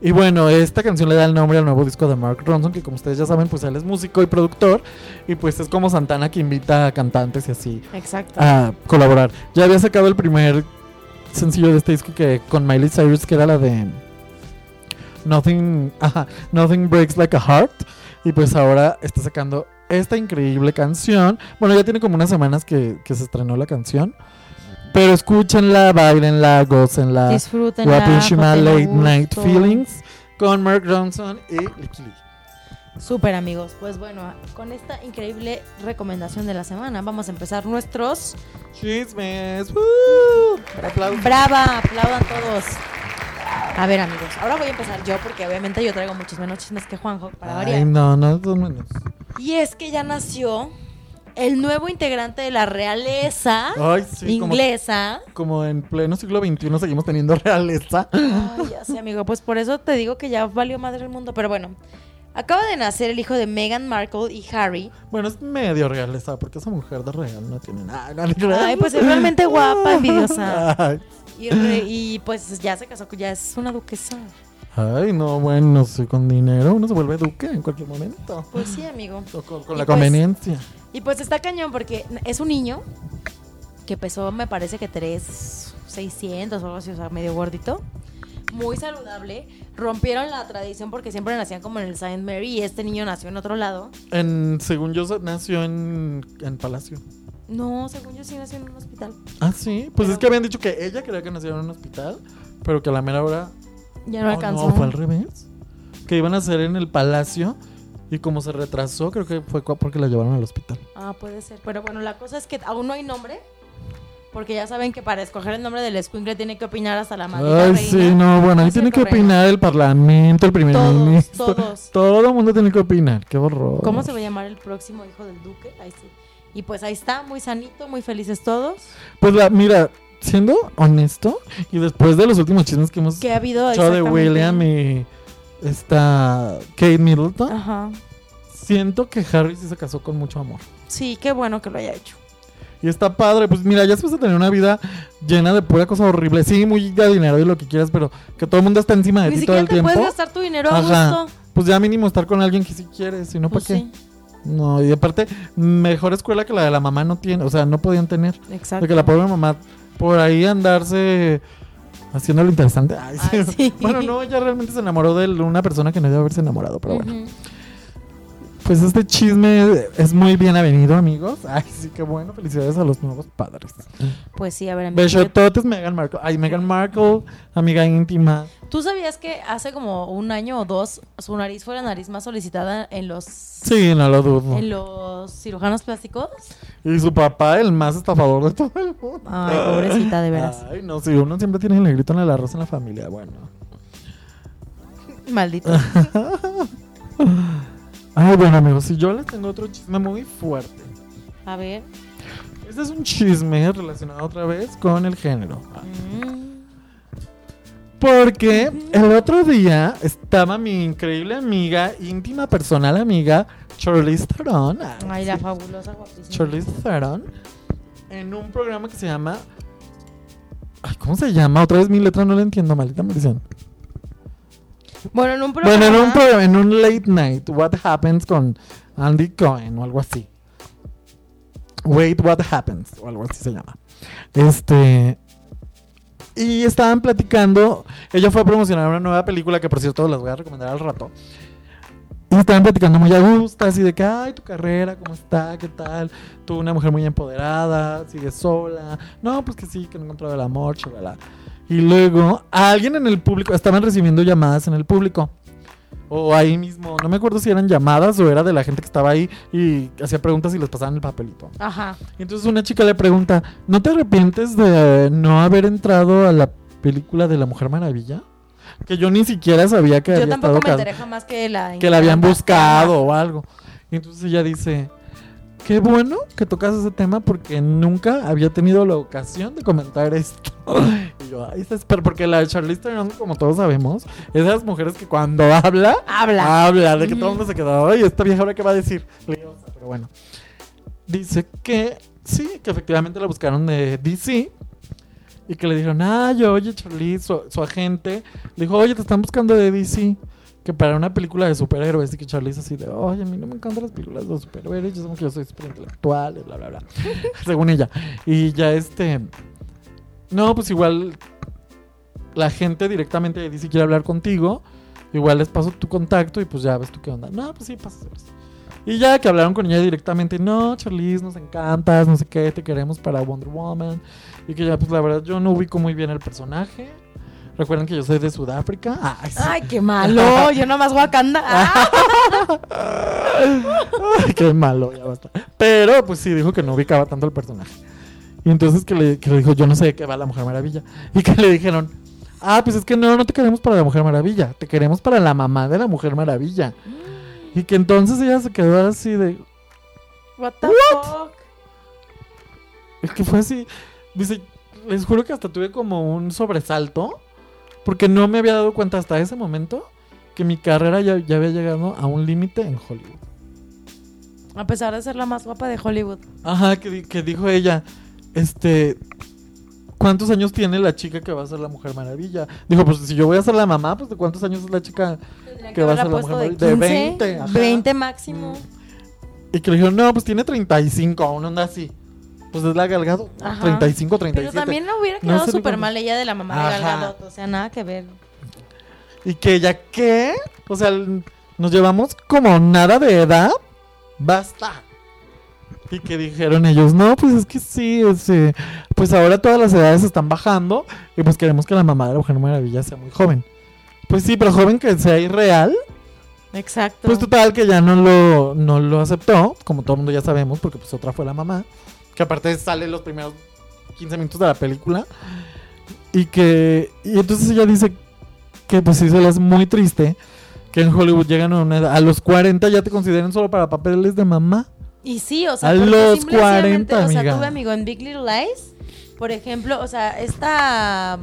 Y bueno, esta canción le da el nombre al nuevo disco de Mark Ronson, que como ustedes ya saben, pues él es músico y productor. Y pues es como Santana que invita a cantantes y así Exacto. a colaborar. Ya había sacado el primer sencillo de este disco que con Miley Cyrus, que era la de Nothing, ajá, Nothing Breaks Like a Heart. Y pues ahora está sacando esta increíble canción. Bueno, ya tiene como unas semanas que, que se estrenó la canción. Pero escúchenla, bailenla, gócenla. Disfruten. Guapísima Late Night Feelings con Mark Ronson y Licky Lee. Súper amigos. Pues bueno, con esta increíble recomendación de la semana vamos a empezar nuestros... Chismes. ¡Woo! Aplausos. Brava, aplaudan todos. A ver amigos, ahora voy a empezar yo porque obviamente yo traigo muchos menos chismes que Juanjo para Ay, variar. no, no, no menos. Y es que ya nació el nuevo integrante de la realeza Ay, sí, como, inglesa. como en pleno siglo XXI seguimos teniendo realeza. Ay, ya sé, amigo. Pues por eso te digo que ya valió madre el mundo. Pero bueno, acaba de nacer el hijo de Meghan Markle y Harry. Bueno, es medio realeza, porque esa mujer de real no tiene nada. no. Ay, pues es realmente guapa, envidiosa. Ay, Y, re- y, pues ya se casó, ya es una duquesa. ay, no, bueno, sí, con dinero uno se vuelve duque en cualquier momento. Pues sí, amigo. O con, con la pues- conveniencia. Y pues está cañón porque es un niño que pesó, me parece que 3, 600 o algo así, o sea, medio gordito. Muy saludable. Rompieron la tradición porque siempre nacían como en el Saint Mary y este niño nació en otro lado. En, según yo, nació en, en Palacio. No, según yo sí nació en un hospital. Ah, sí. Pues Pero- es que habían dicho que ella quería que naciera en un hospital, pero que a la mera hora. Ya no Oh, alcanzó. fue al revés. Que iban a hacer en el Palacio y como se retrasó, creo que fue porque la llevaron al hospital. Ah, puede ser. Pero bueno, la cosa es que aún no hay nombre. Porque ya saben que para escoger el nombre del escuincle tiene que opinar hasta la maldita Ay, reina. sí, no, bueno, ahí ¿No es tiene que opinar el Parlamento, el primer Todos, ministro. todos. Todo el mundo tiene que opinar. Qué horror. ¿Cómo se va a llamar el próximo hijo del duque? Ahí sí. Y pues ahí está, muy sanito, muy felices todos. Pues la, mira, siendo honesto, y después de los últimos chismes que hemos Que ha habido de William y esta Kate Middleton, Ajá. siento que Harry sí se casó con mucho amor. Sí, qué bueno que lo haya hecho. Y está padre, pues mira, ya después de tener una vida llena de pura cosa horrible, sí, muy de dinero y lo que quieras, pero que todo el mundo está encima de Ni ti todo el te tiempo. puedes gastar tu dinero a Ajá. gusto. Pues ya mínimo estar con alguien que sí quieres, si no, ¿para Pues qué? sí, No, y aparte, mejor escuela que la de la mamá no tiene, o sea, no podían tener. exacto. De que la pobre mamá por ahí andarse haciendo lo interesante. Ay, sí. Ay, sí. Bueno, no, ella realmente se enamoró de una persona que no debe haberse enamorado, pero bueno. Pues este chisme es muy bien avenido, amigos. Ay, sí, qué bueno. Felicidades a los nuevos padres. Pues sí, a ver, amigo. Besototes, Meghan Markle. Ay, Meghan Markle, amiga íntima. ¿Tú sabías que hace como un año o dos su nariz fue la nariz más solicitada en los Sí, no lo dudo. en los cirujanos plásticos? Y su papá, el más estafador de todo el mundo. Ay, pobrecita, de veras. Ay, no, si uno siempre tiene el negrito en el arroz en la familia, bueno. Maldito. Ay, bueno, amigos, si yo les tengo otro chisme muy fuerte. A ver. Este es un chisme relacionado otra vez con el género. Mm. Porque el otro día estaba mi increíble amiga, íntima personal amiga, Charlize Theron. Ay, la fabulosa guapísima. Charlize Theron. En un programa que se llama... Ay, ¿cómo se llama? Otra vez mi letra no la entiendo, maldita maldición. Bueno, en un programa. Bueno, en un, pro- en un late night, What Happens con Andy Cohen o algo así. Wait, What Happens o algo así se llama. Este. Y estaban platicando. Ella fue a promocionar una nueva película que, por cierto, las voy a recomendar al rato. Y estaban platicando muy a gusto, así de que, ay, tu carrera, ¿cómo está? ¿Qué tal? Tú, una mujer muy empoderada, sigues sola. No, pues que sí, que no he encontrado el amor, chavala. Y luego, alguien en el público, estaban recibiendo llamadas en el público. O ahí mismo, no me acuerdo si eran llamadas o era de la gente que estaba ahí y hacía preguntas y les pasaban el papelito. Ajá. Y entonces una chica le pregunta, ¿no te arrepientes de no haber entrado a la película de la Mujer Maravilla? Que yo ni siquiera sabía que Yo había tampoco estado me enteré jamás que la que la habían buscado o algo. Y entonces ella dice, qué bueno que tocas ese tema porque nunca había tenido la ocasión de comentar esto. y yo, ay, pero porque la Charlize Theron, como todos sabemos, es de las mujeres que cuando habla, Habla. habla, de que todo el mundo se quedó, ay, esta vieja ahora qué va a decir. Liosa, Pero bueno, dice que sí, que efectivamente la buscaron de DC Y que le dijeron, ay, oye, Charlize, su, su agente, le dijo, oye, te están buscando de DC. Que para una película de superhéroes. Y que Charlize así de, oye, a mí no me encantan las películas de superhéroes. Yo sé que yo soy super intelectual, y bla, bla, bla. Según ella. Y ya este. No, pues igual. La gente directamente de DC quiere hablar contigo. Igual les paso tu contacto y pues ya ves tú qué onda. No, pues sí, pásaselos. Y ya que hablaron con ella directamente, no, Charlize, nos encantas, no sé qué, te queremos para Wonder Woman. Y que ya, pues la verdad, yo no ubico muy bien el personaje. Recuerden que yo soy de Sudáfrica. Ay, sí. Ay, qué malo. Yo nomás Wakanda. Ay, qué malo, ya basta. Pero, pues sí, dijo que no ubicaba tanto el personaje. Y entonces que le, que le dijo, yo no sé de qué va la Mujer Maravilla. Y que le dijeron, ah, pues es que no, no te queremos para la Mujer Maravilla. Te queremos para la mamá de la Mujer Maravilla. Y que entonces ella se quedó así de, What the fuck? Es que fue así. Dice, les juro que hasta tuve como un sobresalto. Porque no me había dado cuenta hasta ese momento que mi carrera ya, ya había llegado a un límite en Hollywood. A pesar de ser la más guapa de Hollywood. Ajá, que, que dijo ella, este, ¿cuántos años tiene la chica que va a ser la Mujer Maravilla? Dijo, pues si yo voy a ser la mamá, pues ¿de cuántos años es la chica? Que va a ser la Mujer de Maravilla. De 15, 20, ajá. 20 máximo. Y que le dijeron, no, pues tiene 35, una onda así. Pues es la Galgado, Ajá. 35, 37. Pero también le hubiera No quedado súper mal ella de la mamá de Gal Ajá. Gadot. O sea, nada que ver. Y que ella, ¿qué? O sea, nos llevamos como nada de edad. Basta. Y que dijeron ellos, no, pues es que sí, este, pues ahora todas las edades están bajando y pues queremos que la mamá de la Mujer Maravilla sea muy joven. Pues sí, pero joven que sea irreal. Exacto. Pues total que ya no lo, no lo aceptó, como todo el mundo ya sabemos, porque pues otra fue la mamá. Que aparte sale los primeros 15 minutos de la película. Y que. Y entonces ella dice que pues sí se le hace muy triste que en Hollywood llegan a una edad. A los 40 ya te consideren solo para papeles de mamá. Y sí, o sea, A los simple y sencillamente, 40, O sea, amiga. tuve amigo en Big Little Lies, por ejemplo, o sea, esta.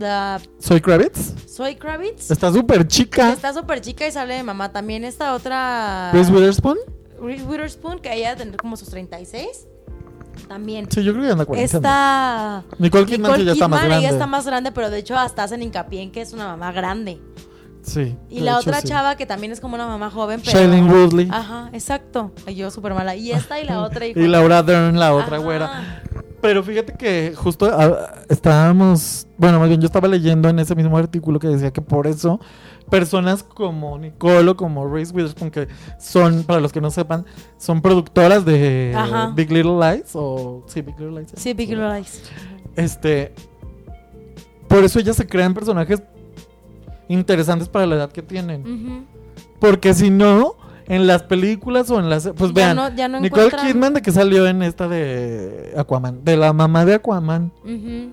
La Soy Kravitz. Soy Kravitz. Está súper chica. Está súper chica y sale de mamá. También esta otra. Reese Witherspoon. Reese Witherspoon, que ella debe tener como sus 36. También. Sí, yo creo que anda 40. Esta. Nicole Kidman Nicole ya está más grande. ella está más grande, pero de hecho hasta hacen hincapié en que es una mamá grande. Sí. Y la hecho, otra sí. chava que también es como una mamá joven, pero. Shailene Woodley. Ajá, exacto. Yo súper mala. Y esta y la otra. hijo. Y Laura Dern, la otra Ajá. güera. Pero fíjate que justo estábamos, bueno, más bien yo estaba leyendo en ese mismo artículo que decía que por eso personas como Nicole o como Reese Witherspoon, que son, para los que no sepan, son productoras de Ajá. Big Little Lies o sí, Big Little Lies. Sí, Big Little Lies. Este, por eso ellas se crean personajes interesantes para la edad que tienen, porque si no en las películas o en las pues Ya vean no- ya no Nicole encuentran- Kidman de que salió en esta de Aquaman, de la mamá de Aquaman. Ujú.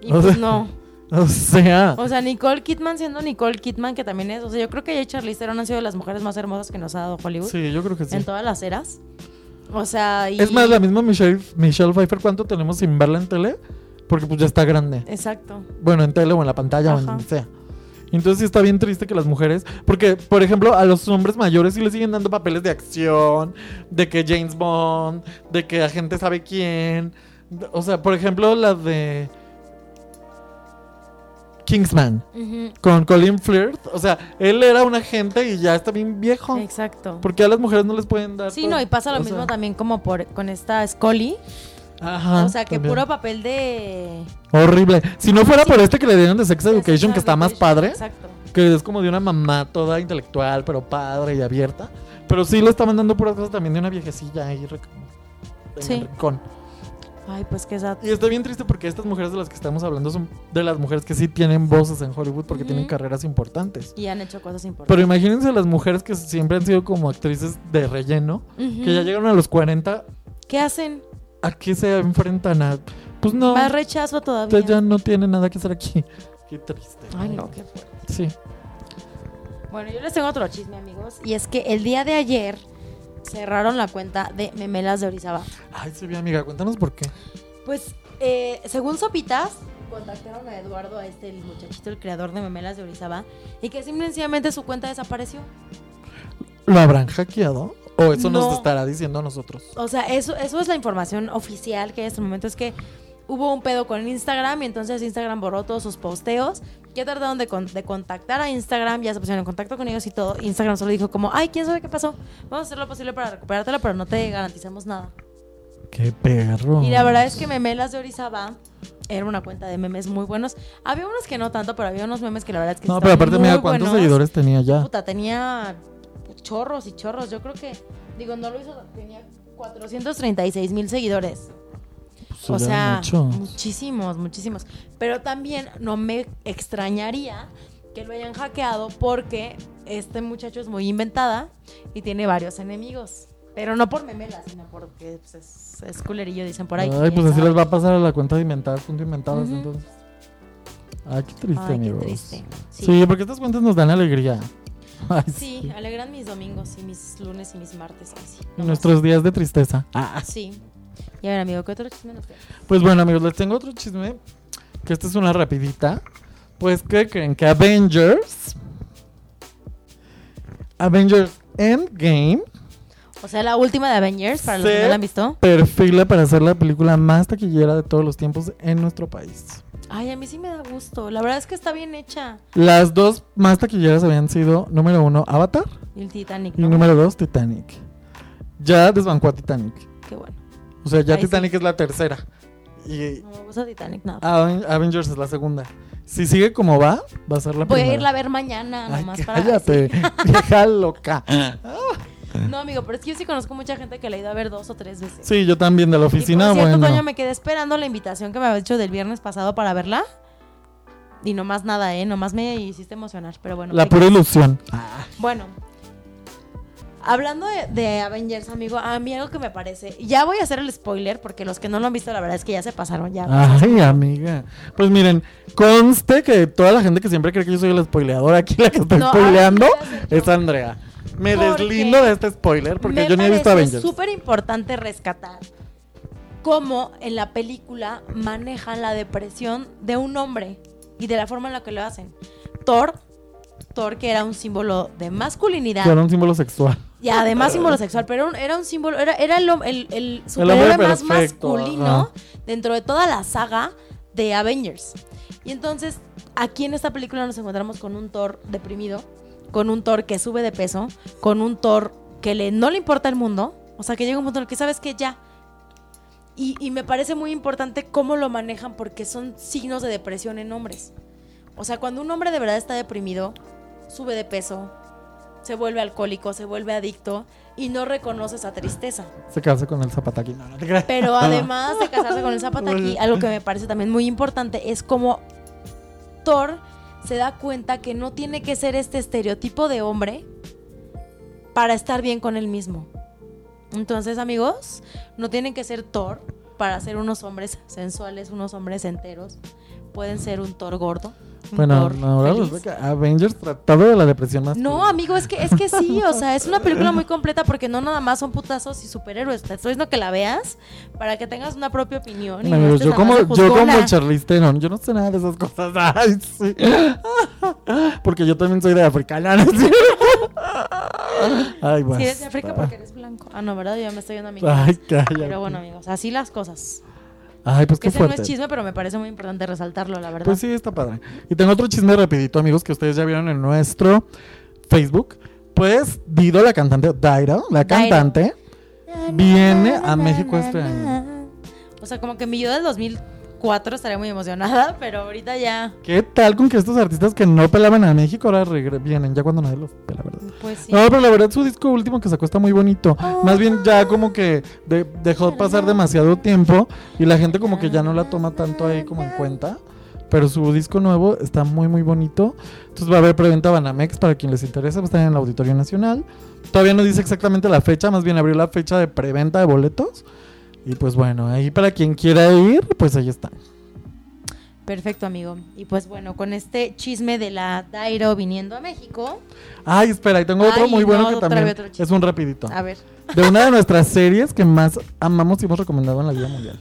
Y O pues sea- no. O sea, O sea, Nicole Kidman siendo Nicole Kidman, que también es. O sea, yo creo que ella y Charlize Theron han sido las mujeres más hermosas que nos ha dado Hollywood. sí, yo creo que sí. En todas las eras. O sea, y. Es más, la misma Michelle, Michelle Pfeiffer, ¿cuánto tenemos sin verla en tele? Porque pues ya está grande. Exacto. Bueno, en tele o en la pantalla o en sea. Entonces sí está bien triste que las mujeres, porque por ejemplo a los hombres mayores sí les siguen dando papeles de acción, de que James Bond, de que agente sabe quién. O sea, por ejemplo la de Kingsman con Colin Firth. O sea, él era un agente y ya está bien viejo. Exacto. Porque a las mujeres no les pueden dar. Sí, todo- no, y pasa lo o mismo sea, también como por con esta Scully. Ajá, o sea, que también. puro papel de. Horrible. Si no fuera Sí. por este que le dieron de Sex Education, Sex que está más padre, Exacto. que es como de una mamá toda intelectual, pero padre y abierta. Pero sí le estaban dando puras cosas también de una viejecilla ahí. Sí. rincón. Ay, pues que esa. Y está bien triste porque estas mujeres de las que estamos hablando son de las mujeres que sí tienen voces en Hollywood porque tienen carreras importantes. Y han hecho cosas importantes. Pero imagínense las mujeres que siempre han sido como actrices de relleno, que ya llegaron a los 40, ¿Qué hacen? ¿A qué se enfrentan? A, pues no, Más rechazo todavía. ya no tiene nada que hacer aquí. Qué triste. Ay, no, qué fuerte. Sí. Bueno, yo les tengo otro chisme, amigos. Y es que el día de ayer cerraron la cuenta de Memelas de Orizaba. Ay, sí, bien, amiga, cuéntanos por qué. Pues, eh, según Sopitas, contactaron a Eduardo, a este, el muchachito, el creador de Memelas de Orizaba, y que simplemente su cuenta desapareció. ¿Lo habrán hackeado? ¿O eso No. nos estará diciendo a nosotros? O sea, eso, eso es la información oficial que hay hasta el momento. Es que hubo un pedo con Instagram y entonces Instagram borró todos sus posteos. Ya trataron de, con- de contactar a Instagram, ya se pusieron en contacto con ellos y todo. Instagram solo dijo como, ay, ¿quién sabe qué pasó? Vamos a hacer lo posible para recuperártela, pero no te garantizamos nada. Qué perro. Y la verdad es que Memelas de Orizaba era una cuenta de memes muy buenos. Había unos que no tanto, pero había unos memes que la verdad es que sí No, pero aparte, mira cuántos buenos. seguidores tenía ya. Puta, tenía chorros y chorros. Yo creo que, digo, no lo hizo, tenía 436 mil seguidores. Pues, O sea, muchísimos, muchísimos. Pero también no me extrañaría que lo hayan hackeado porque este muchacho es muy inventada y tiene varios enemigos. Pero no por memela, sino porque pues, es, es culerillo, dicen por ahí. Ay, pues ¿quién así les va a pasar a la cuenta de inventadas, punto inventadas, entonces. Ay, qué triste, Ay, qué amigos. triste. Sí. Sí. porque estas cuentas nos dan alegría. Sí, alegran mis domingos y mis lunes y mis martes. Ay, sí. Y nomás. Nuestros días de tristeza. Ah. Sí. Y a ver, amigo, ¿qué otro chisme nos? Pues bueno, amigos, les tengo otro chisme. Que esta es una rapidita. Pues, ¿qué creen? Que Avengers. Avengers Endgame O sea, la última de Avengers, para los que no la han visto. perfila para ser la película más taquillera de todos los tiempos en nuestro país. Ay, a mí sí me da gusto. La verdad es que está bien hecha. Las dos más taquilleras habían sido, número uno, Avatar Y el Titanic, y número dos, Titanic. Ya desbancó a Titanic. Qué bueno. O sea, ya Ahí Titanic sí. es la tercera. Y No me gusta Titanic, nada. Aven- Avengers es la segunda. Si sigue como va, va a ser la Voy a primera. irla a ver mañana, Ay, nomás para cállate, vieja loca. No, amigo, pero es que yo sí conozco mucha gente que la ha ido a ver dos o tres veces. Sí, yo también de la Y por oficina, cierto, bueno. Toño, me quedé esperando la invitación que me había hecho del viernes pasado para verla. Y nomás nada, ¿eh? Nomás me hiciste emocionar, pero bueno. La ¿qué pura ilusión. Bueno, hablando de, de Avengers, amigo, a mí algo que me parece. Ya voy a hacer el spoiler porque los que no lo han visto, la verdad es que ya se pasaron ya. Ay, amiga. Pues miren, conste que toda la gente que siempre cree que yo soy el spoileador aquí, la que está No, spoileando, es Andrea. Me deslindo de este spoiler porque yo ni he visto Avengers. súper importante rescatar cómo en la película manejan la depresión de un hombre y de la forma en la que lo hacen. Thor, Thor que era un símbolo de masculinidad. Que era un símbolo sexual. Y además símbolo sexual, pero era un, símbolo, era, era el, el, el superhéroe hombre más masculino ajá. dentro de toda la saga de Avengers. Y entonces, aquí en esta película nos encontramos con un Thor deprimido, con un Thor que sube de peso, con un Thor que le, no le importa el mundo, o sea, que llega un punto en el que sabes que ya. Y, y me parece muy importante cómo lo manejan porque son signos de depresión en hombres. O sea, cuando un hombre de verdad está deprimido, sube de peso, se vuelve alcohólico, se vuelve adicto y no reconoce esa tristeza. Se casa con el zapataki. No, no te creas. Pero además de casarse con el zapataki, algo que me parece también muy importante es como Thor se da cuenta que no tiene que ser este estereotipo de hombre para estar bien con él mismo. Entonces, amigos, no tienen que ser Thor para ser unos hombres sensuales, unos hombres enteros. Pueden ser un Thor gordo. Bueno, no, Avengers tratado de la depresión más. No, amigo, es que, es que sí, o sea, es una película muy completa porque no nada más son putazos y superhéroes. Te estoy diciendo que la veas para que tengas una propia opinión. y Amigos, yo como, yo como. Charlize Theron, yo no sé nada de esas cosas. Ay, sí. Porque yo también soy de africana. ¿no es Sí, eres de. África porque eres blanco. Ah, no, ¿verdad? Yo ya me estoy yendo a mi Ay. Pero bueno, amigos, así las cosas. Ay, pues Que qué ese no es chisme, pero me parece muy importante resaltarlo, la verdad. Pues sí, está padre. Y tengo otro chisme rapidito, amigos, que ustedes ya vieron en nuestro Facebook. Pues Dido, la cantante, Dairo, la cantante, viene a México este año. O sea, como que mi yo del 2004 estaría muy emocionada, pero ahorita ya, ¿Qué tal con que estos artistas que no pelaban a México ahora vienen ya cuando nadie los pela, verdad? pues sí. No, pero la verdad su disco último que sacó está muy bonito. Más bien ya como que de- dejó pasar demasiado tiempo y la gente como que ya no la toma tanto ahí como en cuenta. Pero su disco nuevo está muy muy bonito. Entonces va a haber preventa Banamex para quien les interese, va a estar en el Auditorio Nacional. Todavía no dice exactamente la fecha, más bien abrió la fecha de preventa de boletos. Y pues bueno, ahí para quien quiera ir, pues ahí está. Perfecto, amigo. Y pues bueno, con este chisme de la Dairo viniendo a México, Ay, espera, y tengo otro Ay, muy bueno no, que también es un rapidito. a ver. De una de nuestras series que más amamos y hemos recomendado en la vida mundial.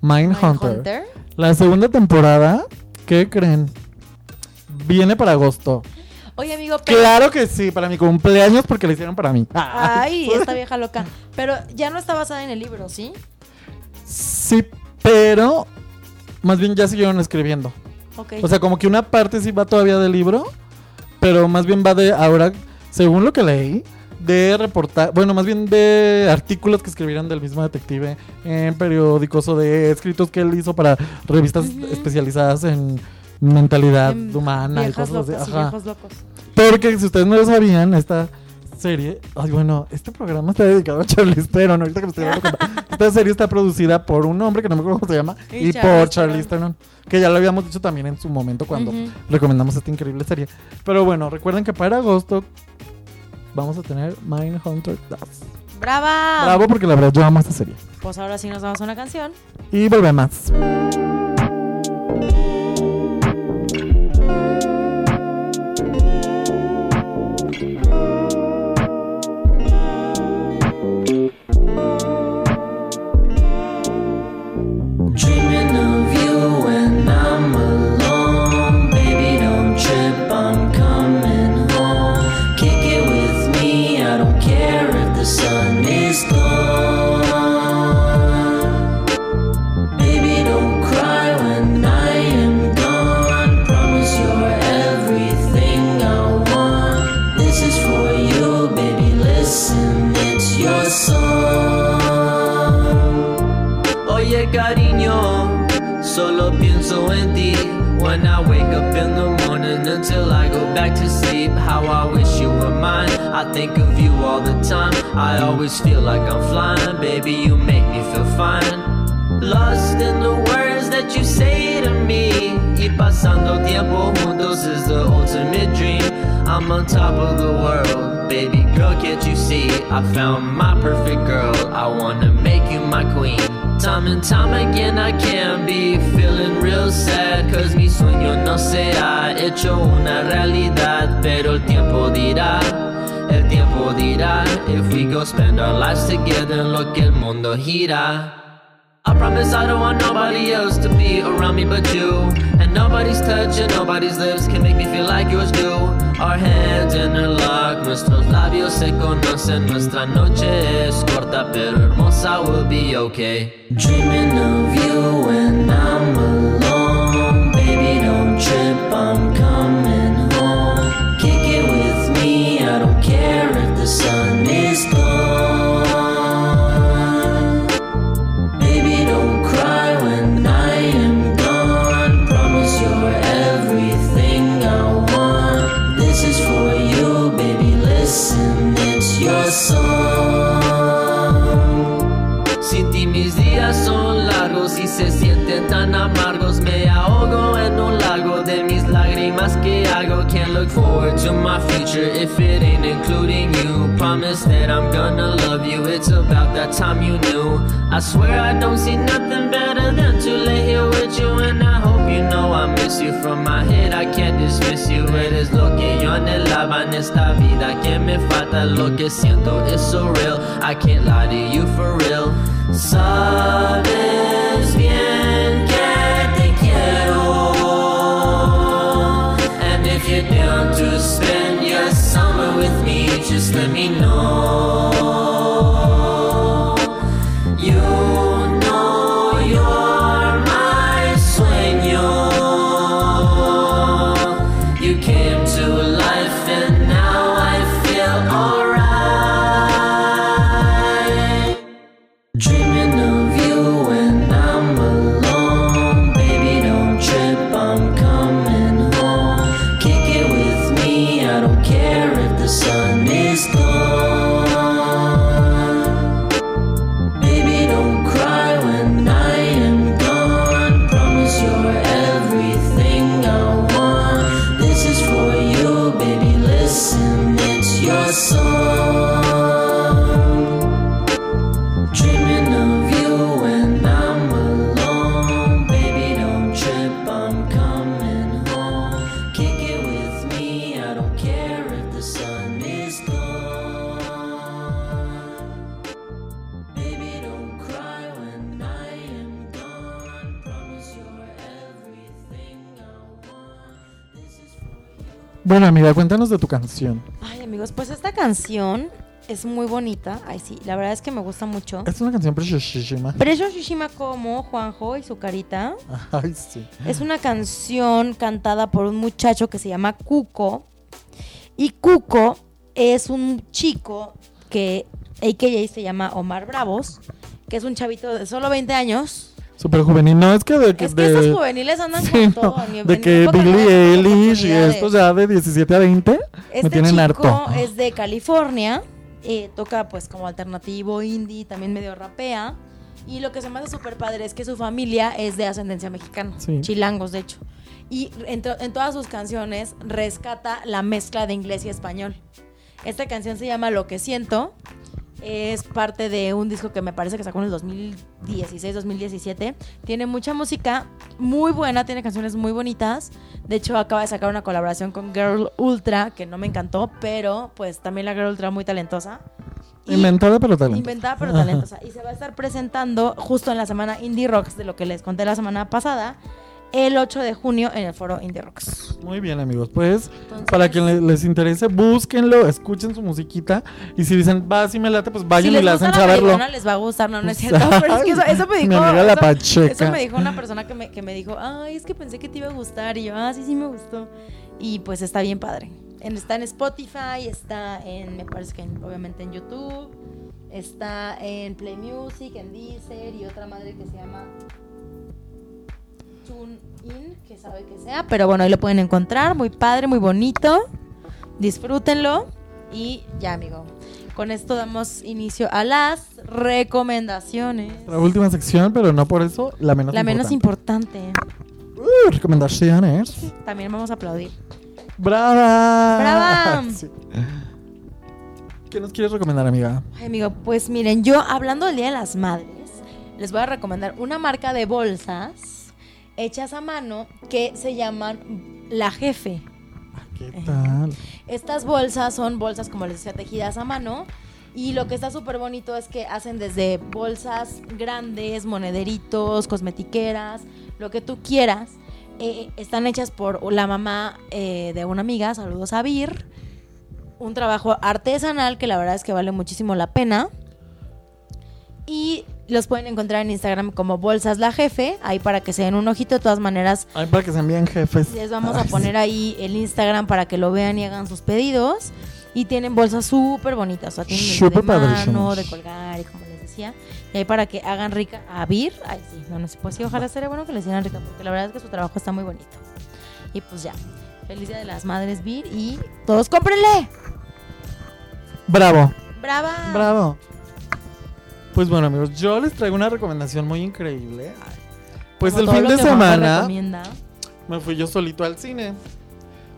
Mindhunter. Hunter. La segunda temporada, ¿qué creen? Viene para agosto. Oye, amigo, pero... Claro que sí, para mi cumpleaños porque la hicieron para mí. Ay, esta vieja loca. Pero ya no está basada en el libro, ¿sí? Sí, pero más bien ya siguieron escribiendo. Ok. O sea, como que una parte sí va todavía del libro, pero más bien va de ahora, según lo que leí, de reportar, bueno, más bien de artículos que escribieron del mismo detective en periódicos o de escritos que él hizo para revistas especializadas en mentalidad humana y cosas locas así. y Ajá. viejos locos. Porque si ustedes no lo sabían, esta serie, ay bueno, este programa está dedicado a Charlize Theron, ahorita que me estoy dando cuenta. Esta serie está producida por un hombre que no me acuerdo cómo se llama Y por Charlize Theron, que ya lo habíamos dicho también en su momento cuando recomendamos esta increíble serie. Pero bueno, recuerden que para agosto vamos a tener Mindhunter 2. ¡Brava! Bravo porque la verdad yo amo esta serie. Pues ahora sí nos damos una canción. Y volvemos. I think of you all the time. I always feel like I'm flying, baby you make me feel fine. Lost in the words that you say to me. Y pasando tiempo juntos is the ultimate dream. I'm on top of the world, baby girl, can't you see? I found my perfect girl, I wanna make you my queen. Time and time again I can be feeling real sad, cause mi sueño no se ha hecho una realidad, pero el tiempo dirá. El tiempo dirá if we go spend our lives together, lo que el mundo gira. I promise I don't want nobody else to be around me but you. And nobody's touch and nobody's lips can make me feel like yours do. Our hands interlock, nuestros labios se conocen. Nuestra noche es corta pero hermosa, we'll be okay. Dreaming of you and I'm look forward to my future if it ain't including you. Promise that I'm gonna love you. It's about that time you knew. I swear I don't see nothing better than to lay here with you. And I hope you know I miss you from my head. I can't dismiss you. Eres lo que yo anhelaba en esta vida. Que me falta lo que siento. It's so real. I can't lie to you for real. Sabes if you're down to spend your summer with me, just let me know. Amiga, cuéntanos de tu canción. Ay, amigos, pues esta canción es muy bonita. Ay, sí, la verdad es que me gusta mucho. Es una canción preciosísima. Precio Shishima como Juanjo y su carita. Ay, sí. Es una canción cantada por un muchacho que se llama Cuco. Y Cuco es un chico que AKA se llama Omar Bravos, que es un chavito de solo 20 años. Súper juvenil. No, es que de... Es que de- esos juveniles andan Sí, con todo. de que Billie Eilish y estos ya de 17 a 20 me Este tienen chico harto. es de California, eh, toca pues como alternativo indie, también medio rapea. Y lo que se me hace súper padre es que su familia es de ascendencia mexicana, Sí. chilangos de hecho. Y en, en todas sus canciones rescata la mezcla de inglés y español. Esta canción se llama Lo que siento. Es parte de un disco que me parece que sacó en el 2016-2017. Tiene mucha música muy buena, tiene canciones muy bonitas. De hecho, acaba de sacar una colaboración con Girl Ultra, que no me encantó, pero pues también la Girl Ultra muy talentosa. Y- Inventada pero talento. Inventada pero talentosa. Y se va a estar presentando justo en la semana Indie Rocks, de lo que les conté la semana pasada, el 8 de junio en el foro Indie Rocks. Muy bien, amigos. Pues, Entonces- para quien le- les interese, búsquenlo, escuchen su musiquita. Y si dicen, va, si me late, pues vayan si y gusta hacen la saberlo. marihuana, les va a gustar, no, no es cierto. Pero es que eso, eso me Mi dijo. amiga la eso- Pacheca. Eso me dijo una persona que me, que me dijo, ay, es que pensé que te iba a gustar. Y yo, ah, sí, sí me gustó. Y pues está bien padre. En- está en Spotify, está en, me parece que en- obviamente en YouTube, está en Play Music, en Deezer y otra madre que se llama TuneIn, que sabe que sea. Pero bueno, ahí lo pueden encontrar. Muy padre, muy bonito. Disfrútenlo. Y ya, amigo. Con esto damos inicio a las recomendaciones. La última sección, pero no por eso la menos La menos importante. importante. Uh, recomendaciones. También vamos a aplaudir. ¡Brava! ¡Brava! Sí. ¿Qué nos quieres recomendar, amiga? Ay, amigo, pues miren, yo hablando del Día de las Madres, les voy a recomendar una marca de bolsas hechas a mano que se llaman La Jefe. ¿Qué tal? Estas bolsas son bolsas, como les decía, tejidas a mano. Y lo que está súper bonito es que hacen desde bolsas grandes, monederitos, cosmetiqueras, lo que tú quieras. Eh, están hechas por la mamá eh, de una amiga, saludos a Vir. Un trabajo artesanal que la verdad es que vale muchísimo la pena. Y los pueden encontrar en Instagram como Bolsas La Jefe, ahí para que se den un ojito. De todas maneras, Ay, para que sean bien jefes. les vamos a poner ahí el Instagram para que lo vean y hagan sus pedidos. Y tienen bolsas súper bonitas. O sea, tienen Súper de mano, de colgar y como les decía. Y ahí para que hagan rica a Vir. Ay, sí, no, no sé. Pues sí, ojalá sería bueno que les hicieran rica porque la verdad es que su trabajo está muy bonito. Y pues ya. Feliz Día de las Madres, Vir. Y todos cómprenle. Bravo, ¡Brava! bravo. Pues bueno, amigos, yo les traigo una recomendación muy increíble. Pues Como el fin de semana me fui yo solito al cine.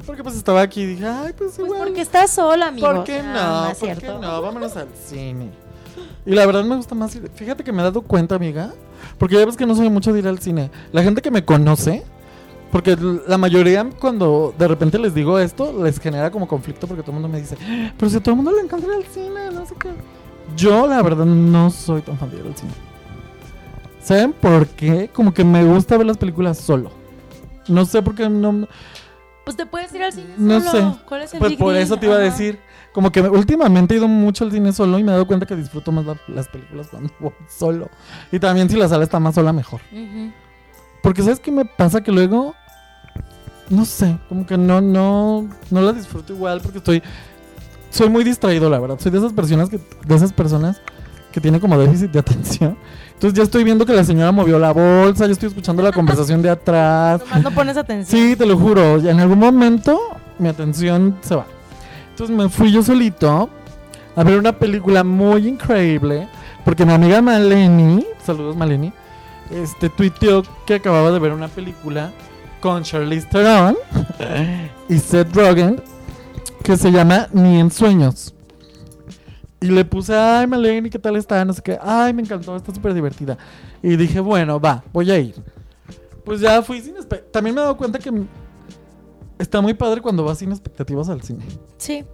Porque pues estaba aquí y dije, ay, pues Pues igual. porque estás sola, amigo. ¿Por qué sea, no? es ¿Por qué cierto. no? Vámonos al cine. Y la verdad me gusta más ir. Fíjate que me he dado cuenta, amiga. Porque ya ves que no soy mucho de ir al cine. La gente que me conoce. Porque la mayoría, cuando de repente les digo esto, les genera como conflicto porque todo el mundo me dice, pero si a todo el mundo le encanta ir al cine, no sé qué. Yo, la verdad, no soy tan fan de ir al cine. ¿Saben por qué? Como que me gusta ver las películas solo. No sé por qué no. Pues te puedes ir al cine No solo. sé. ¿Cuál es el Pues por eso te iba a decir. Como que últimamente he ido mucho al cine solo y me he dado cuenta que disfruto más la- las películas cuando voy solo. Y también si la sala está más sola, mejor. Ujú. Porque ¿sabes qué me pasa? Que luego, no sé, como que no, no, no la disfruto igual porque estoy, soy muy distraído, la verdad. Soy de esas personas que, de esas personas que tiene como déficit de atención. Entonces ya estoy viendo que la señora movió la bolsa, yo estoy escuchando la conversación de atrás. Nomás no pones atención. Sí, te lo juro. ya En algún momento mi atención se va. Entonces me fui yo solito a ver una película muy increíble. Porque mi amiga Maleni, saludos Maleni, este tuiteó que acababa de ver una película con Charlize Theron y Seth Rogen que se llama Ni en sueños. Y le puse, ay Maleni, ¿qué tal está? No sé qué. Ay, me encantó, está súper divertida. Y dije, bueno, va, voy a ir. Pues ya fui sin espe- También me he dado cuenta que está muy padre cuando vas sin expectativas al cine. Sí.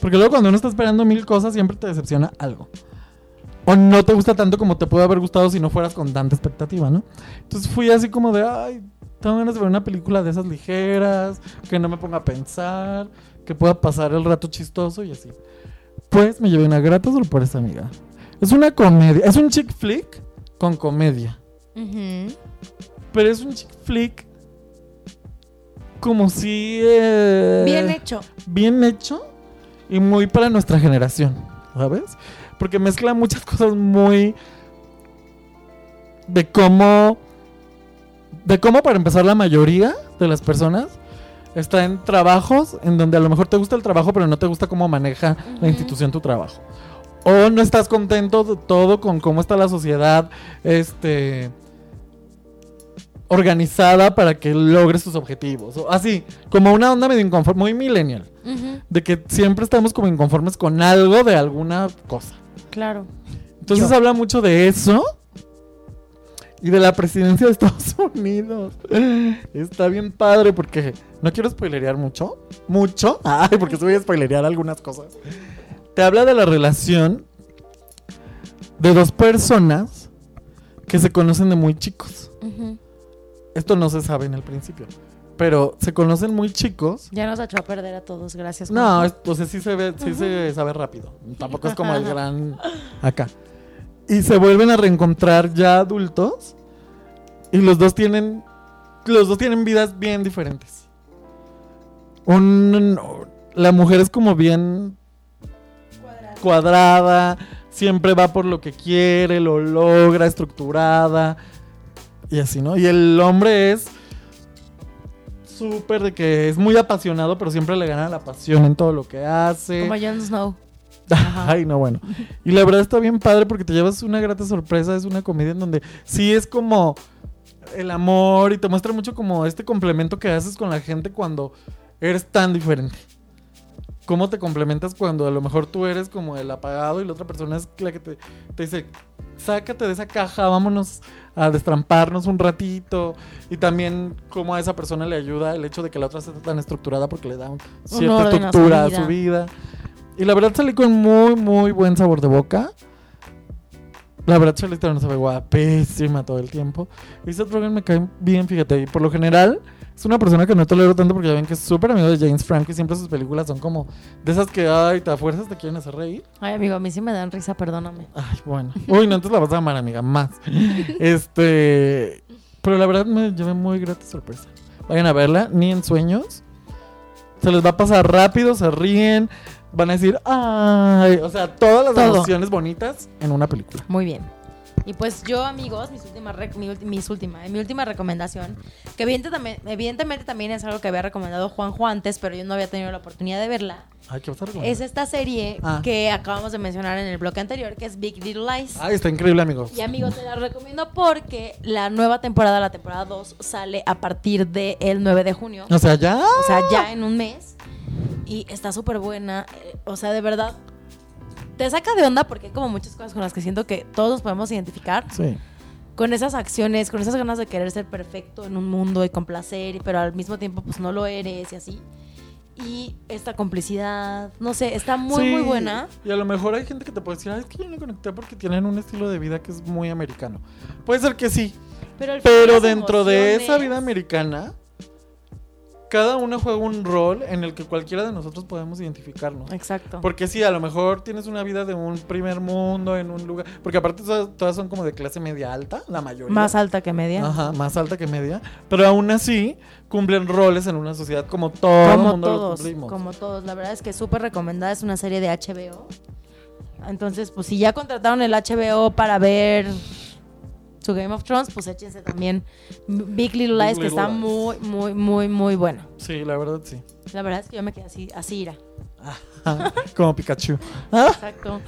Porque luego cuando uno está esperando mil cosas siempre te decepciona algo. O no te gusta tanto como te puede haber gustado si no fueras con tanta expectativa, ¿no? Entonces fui así como de, ay, tengo ganas de ver una película de esas ligeras, que no me ponga a pensar, que pueda pasar el rato chistoso y así. después me llevé una grata sorpresa, amiga. Es una comedia, es un chick flick con comedia. Ujú. Pero es un chick flick como si... eh, Bien hecho. bien hecho y muy para nuestra generación, ¿sabes? Porque mezcla muchas cosas muy de cómo de cómo para empezar la mayoría de las personas está en trabajos en donde a lo mejor te gusta el trabajo pero no te gusta cómo maneja la institución tu trabajo. O no estás contento de todo con cómo está la sociedad este organizada para que logres tus objetivos. O así, como una onda medio inconforme, muy millennial. De que siempre estamos como inconformes con algo de alguna cosa. Claro. Entonces Yo. habla mucho de eso y de la presidencia de Estados Unidos. Está bien padre porque no quiero spoilerear mucho. Mucho. Ay, porque se voy a spoilerear algunas cosas. Te habla de la relación de dos personas que se conocen de muy chicos. Esto no se sabe en el principio. Pero se conocen muy chicos. Ya nos echó a perder a todos, gracias. No, Juanjo. es- o sea, sí se ve, sí se sabe rápido. Tampoco es como el gran acá. Y se vuelven a reencontrar ya adultos. Y los dos tienen. Los dos tienen vidas bien diferentes. Un, la mujer es como bien cuadrada. Siempre va por lo que quiere, lo logra, estructurada. Y así, ¿no? Y el hombre es súper de que es muy apasionado, pero siempre le gana la pasión en todo lo que hace. Como Jon Snow. Ay, no, bueno. Y la verdad está bien padre porque te llevas una grata sorpresa. Es una comedia en donde sí es como el amor y te muestra mucho como este complemento que haces con la gente cuando eres tan diferente. Cómo te complementas cuando a lo mejor tú eres como el apagado y la otra persona es la que te, te dice, sácate de esa caja, vámonos a destramparnos un ratito. Y también cómo a esa persona le ayuda el hecho de que la otra sea tan estructurada porque le da cierta orden a su estructura a su vida. Y la verdad salí con muy, muy buen sabor de boca. La verdad, Charlize se ve guapísima todo el tiempo. Y Seth Rogen me cae bien, fíjate. Y por lo general, es una persona que no tolero tanto porque ya ven que es súper amigo de James Franco y siempre sus películas son como de esas que, ay, te a fuerzas te quieren hacer reír. Ay, amigo, a mí sí me dan risa, perdóname. Ay, bueno. Uy, no, entonces la vas a amar, amiga, más. Este. Pero la verdad me llevé muy grata sorpresa. Vayan a verla, ni en sueños. Se les va a pasar rápido, se ríen. Van a decir, ay. O sea, todas las Todo. emociones bonitas en una película. Muy bien. Y pues yo, amigos, mis últimas mi, mis última, mi última recomendación, que evidentemente, evidentemente también es algo que había recomendado Juanjo antes, pero yo no había tenido la oportunidad de verla, Ay, ¿qué vas a recomendar? es esta serie Ah. que acabamos de mencionar en el bloque anterior, que es Big Little Lies. Ay, está increíble, amigos. Y amigos, te la recomiendo porque la nueva temporada, la temporada 2, sale a partir del 9 de junio. O sea, ya. O sea, ya en un mes. Y está súper buena. eh, O sea, de verdad, te saca de onda porque hay como muchas cosas con las que siento que todos nos podemos identificar. Sí. Con esas acciones, con esas ganas de querer ser perfecto en un mundo y complacer, pero al mismo tiempo pues no lo eres y así. Y esta complicidad, no sé, está muy, Sí, muy buena. Y a lo mejor hay gente que te puede decir, ay, es que yo no conecté porque tienen un estilo de vida que es muy americano. Puede ser que sí, Pero, pero dentro de esa vida americana, cada uno juega un rol en el que cualquiera de nosotros podemos identificarnos. Exacto. Porque sí, a lo mejor tienes una vida de un primer mundo en un lugar, porque aparte todas, todas son como de clase media alta, la mayoría. Más alta que media. Ajá, más alta que media, pero aún así cumplen roles en una sociedad como todo el como mundo lo todos, cumplimos. como todos. La verdad es que súper recomendada, es una serie de HBO. Entonces, pues si ya contrataron el HBO para ver su Game of Thrones, pues échense también Big Little Lies, que Little está Lies. muy, muy, muy, muy bueno. Sí, la verdad sí. La verdad es que yo me quedé así, así ira. como Pikachu. Exacto.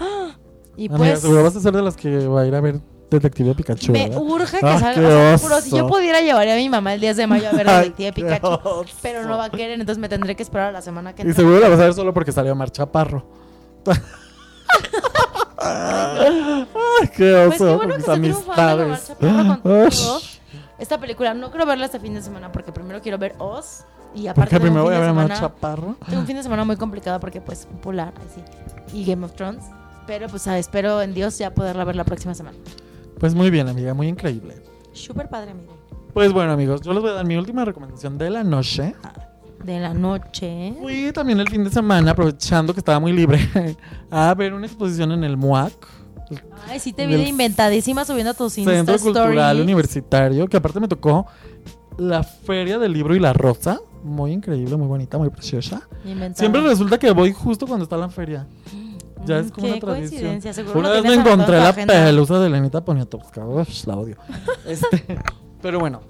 Y Amiga, pues seguro vas a ser de las que va a ir a ver Detective Pikachu. me ¿verdad? urge que Ah, salga. qué o sea, te juro, si yo oso. pudiera llevaría a mi mamá el 10 de mayo a ver Ay, Detective qué Pikachu. oso. Pero no va a querer, entonces me tendré que esperar a la semana que Y entra. seguro la vas a ver solo porque salió Mar Chaparro. Ay, qué oso. Pues qué bueno que todo. Ush. Esta película no quiero verla este fin de semana porque primero quiero ver Oz y aparte Porque primero voy a de ver a semana, Chaparro. tengo un fin de semana muy complicado porque pues popular así y Game of Thrones, pero pues ah, espero en Dios ya poderla ver la próxima semana. Pues muy bien, amiga, muy increíble. Súper padre, amigo. Pues bueno, amigos, yo les voy a dar mi última recomendación de la noche. De la noche. Fui también el fin de semana, aprovechando que estaba muy libre, a ver una exposición en el MUAC, Ay, sí te vi de inventadísima subiendo tus Insta Centro Cultural. Universitario, que aparte me tocó la Feria del Libro y la Rosa. Muy increíble, muy bonita, muy preciosa. Inventada. Siempre resulta que voy justo cuando está la feria. Ya Mm, es como qué una tradición. Una vez me encontré la agenda. pelusa de Lenita Poniatowska. Uf, la odio. Este, pero bueno.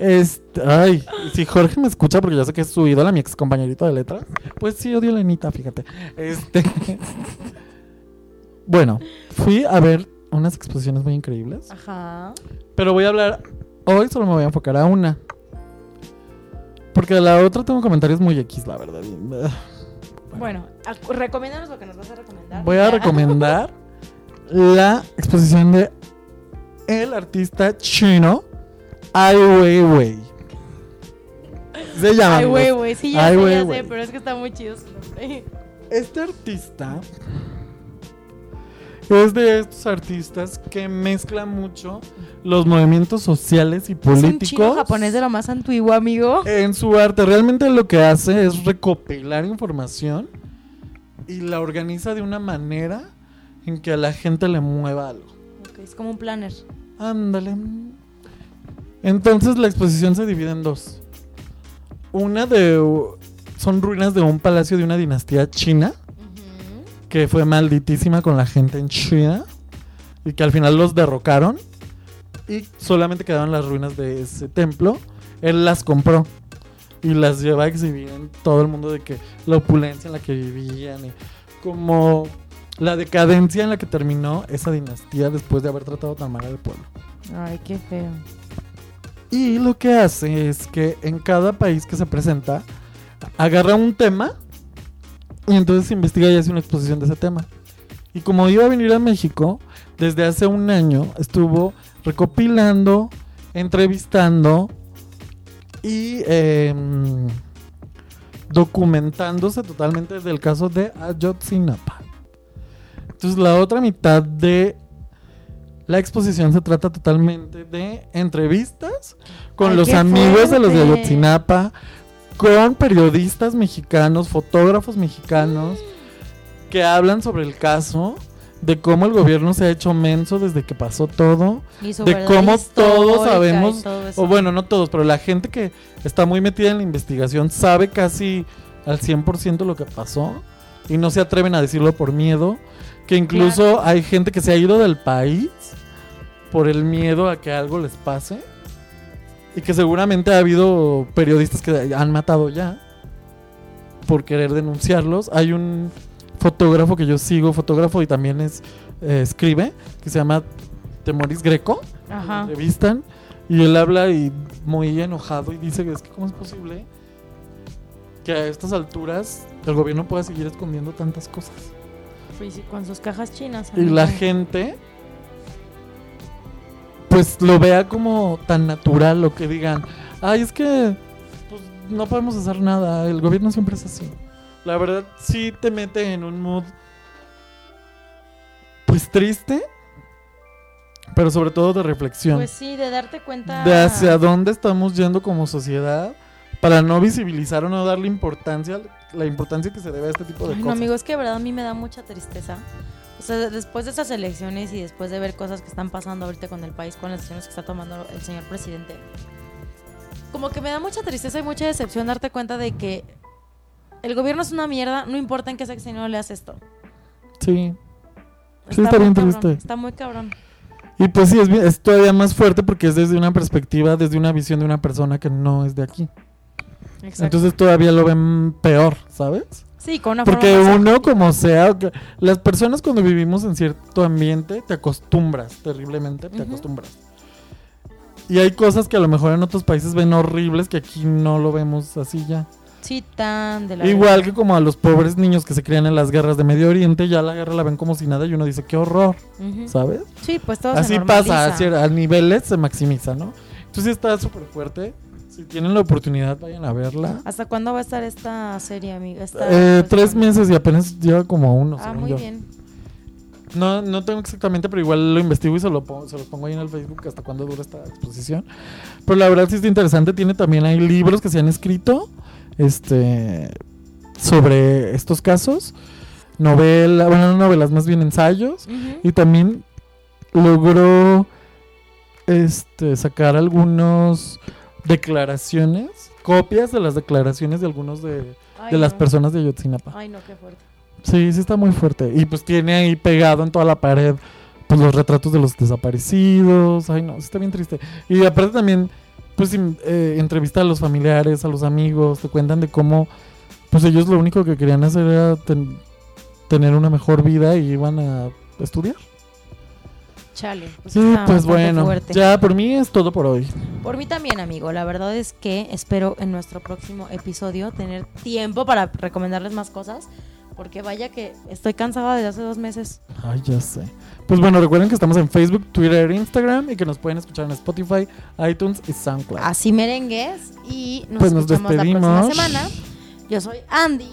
Este, ay, si Jorge me escucha, porque ya sé que es su ídola, mi ex compañerito de letras, pues sí odio a Lenita, fíjate. Este. bueno, fui a ver unas exposiciones muy increíbles. Ajá. Pero voy a hablar. Hoy solo me voy a enfocar a una. Porque de la otra tengo comentarios muy X, la verdad. Bueno, acu- recomiéndanos lo que nos vas a recomendar. Voy a recomendar la exposición de el artista chino Ai Weiwei. Se llama. Ay, amigos. güey. Sí, ya Ai sé, ya Weiwei. sé, pero es que está muy chido su nombre. Este artista es de estos artistas que mezclan mucho los movimientos sociales y Es un chino políticos japonés de lo más antiguo, amigo. en su arte. Realmente lo que hace es recopilar información y la organiza de una manera en que a la gente le mueva algo. Ok, es como un planner. Ándale. Entonces la exposición se divide en dos. Una de son ruinas de un palacio de una dinastía china que fue malditísima con la gente en China y que al final los derrocaron y solamente quedaron las ruinas de ese templo. Él las compró y las lleva a exhibir en todo el mundo de que la opulencia en la que vivían y como la decadencia en la que terminó esa dinastía después de haber tratado tan mal al pueblo. Ay, qué feo. Y lo que hace es que en cada país que se presenta, agarra un tema y entonces investiga y hace una exposición de ese tema. Y como iba a venir a México, desde hace un año estuvo recopilando, entrevistando y em, documentándose totalmente del caso de Ayotzinapa. Entonces la otra mitad de la exposición se trata totalmente de entrevistas con Ay, los amigos de los de. Ayotzinapa, con periodistas mexicanos, fotógrafos mexicanos, que hablan sobre el caso, de cómo el gobierno se ha hecho menso desde que pasó todo, de cómo todos sabemos, todo o bueno, no todos, pero la gente que está muy metida en la investigación sabe casi al 100% lo que pasó y no se atreven a decirlo por miedo, que incluso hay gente que se ha ido del país por el miedo a que algo les pase y que seguramente ha habido periodistas que han matado ya por querer denunciarlos. Hay un fotógrafo que yo sigo, fotógrafo y también es eh, escribe, que se llama Temoris Greco. Lo Ajá. entrevistan y él habla y muy enojado y dice que es que cómo es posible que a estas alturas el gobierno pueda seguir escondiendo tantas cosas. Con sus cajas chinas. Y la gente pues lo vea como tan natural lo que digan, ay, es que pues, no podemos hacer nada, el gobierno siempre es así. La verdad sí te mete en un mood pues triste, pero sobre todo de reflexión. Pues sí, de darte cuenta. de hacia dónde estamos yendo como sociedad para no visibilizar o no darle importancia, la importancia que se debe a este tipo de Ay, no, cosas. amigo, es que de verdad a mí me da mucha tristeza. O sea, de- después de estas elecciones y después de ver cosas que están pasando ahorita con el país, con las decisiones que está tomando el señor presidente, como que me da mucha tristeza y mucha decepción darte cuenta de que el gobierno es una mierda, no importa en qué sexenio le haces esto. Sí. Sí, está bien cabrón, triste. Está muy cabrón. Y pues sí, es, es todavía más fuerte porque es desde una perspectiva, desde una visión de una persona que no es de aquí. Exacto. Entonces todavía lo ven peor, ¿sabes? sí, con una Porque forma uno, como sea, las personas cuando vivimos en cierto ambiente, te acostumbras terriblemente, te acostumbras. Y hay cosas que a lo mejor en otros países ven horribles que aquí no lo vemos así ya. Sí, tan de la Igual que como a los pobres niños que se crían en las guerras de Medio Oriente, ya la guerra la ven como si nada y uno dice, qué horror. ¿sabes? Sí, pues todo se Así pasa, normaliza. así, a niveles se maximiza, ¿no? Entonces está súper fuerte. Si tienen la oportunidad, vayan a verla. ¿Hasta cuándo va a estar esta serie, amiga? Esta Eh, tres meses y apenas lleva como uno, Ah, muy yo. bien. No, no tengo exactamente, pero igual lo investigo y se lo pongo, se los pongo ahí en el Facebook hasta cuándo dura esta exposición. Pero la verdad sí está interesante. Tiene también hay libros que se han escrito este sobre estos casos. Novela, bueno, no novelas, más bien ensayos. Y también logró este sacar algunos declaraciones, copias de las declaraciones de algunos de, Ay, de las no. personas de Ayotzinapa. Ay, no, qué fuerte. Sí, sí está muy fuerte. Y pues tiene ahí pegado en toda la pared pues los retratos de los desaparecidos. Ay, no, sí está bien triste. Y aparte también, pues eh, entrevista a los familiares, a los amigos, te cuentan de cómo pues ellos lo único que querían hacer era ten- tener una mejor vida y iban a estudiar. Chale. Pues Sí, pues bueno, fuerte. ya por mí es todo por hoy. Por mí también, amigo. La verdad es que espero en nuestro próximo episodio tener tiempo para recomendarles más cosas. Porque vaya que estoy cansada desde hace dos meses. Ay, ya sé. Pues bueno, recuerden que estamos en Facebook, Twitter, Instagram y que nos pueden escuchar en Spotify, iTunes y SoundCloud. Así merengues. Y nos Pues nos escuchamos la próxima despedimos. semana. Yo soy Andy.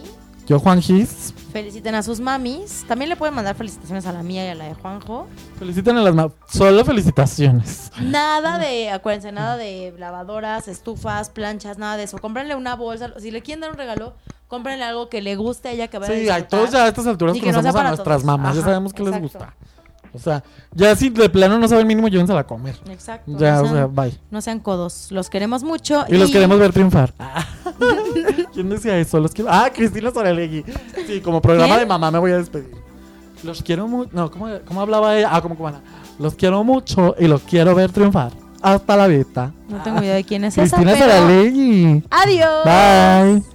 Yo, Juan Gis. Feliciten a sus mamis. También le pueden mandar felicitaciones a la mía y a la de Juanjo. Feliciten a las ma- Solo felicitaciones. Nada de, acuérdense, nada de lavadoras, estufas, planchas, nada de eso. Cómprenle una bolsa. Si le quieren dar un regalo, cómprenle algo que le guste a ella que vaya a Sí, hay disfrutar. todos ya a estas alturas que no conocemos a nuestras todos. mamás. ya Ajá, sabemos que les exacto. gusta. O sea, ya si de plano no saben mínimo, llévensela a comer. Exacto. Ya, no, o sea, bye. no sean codos. Los queremos mucho. Y los queremos ver triunfar. ¿Quién decía eso? Los quiero... Ah, Cristina Soralegui. Sí, como programa ¿Quién? de mamá me voy a despedir. Los quiero mucho. No, ¿cómo, ¿cómo hablaba ella? Ah, como cubana. Los quiero mucho y los quiero ver triunfar. Hasta la vista. No tengo idea de quién es esa, Cristina pero... Soralegui. Adiós. Bye.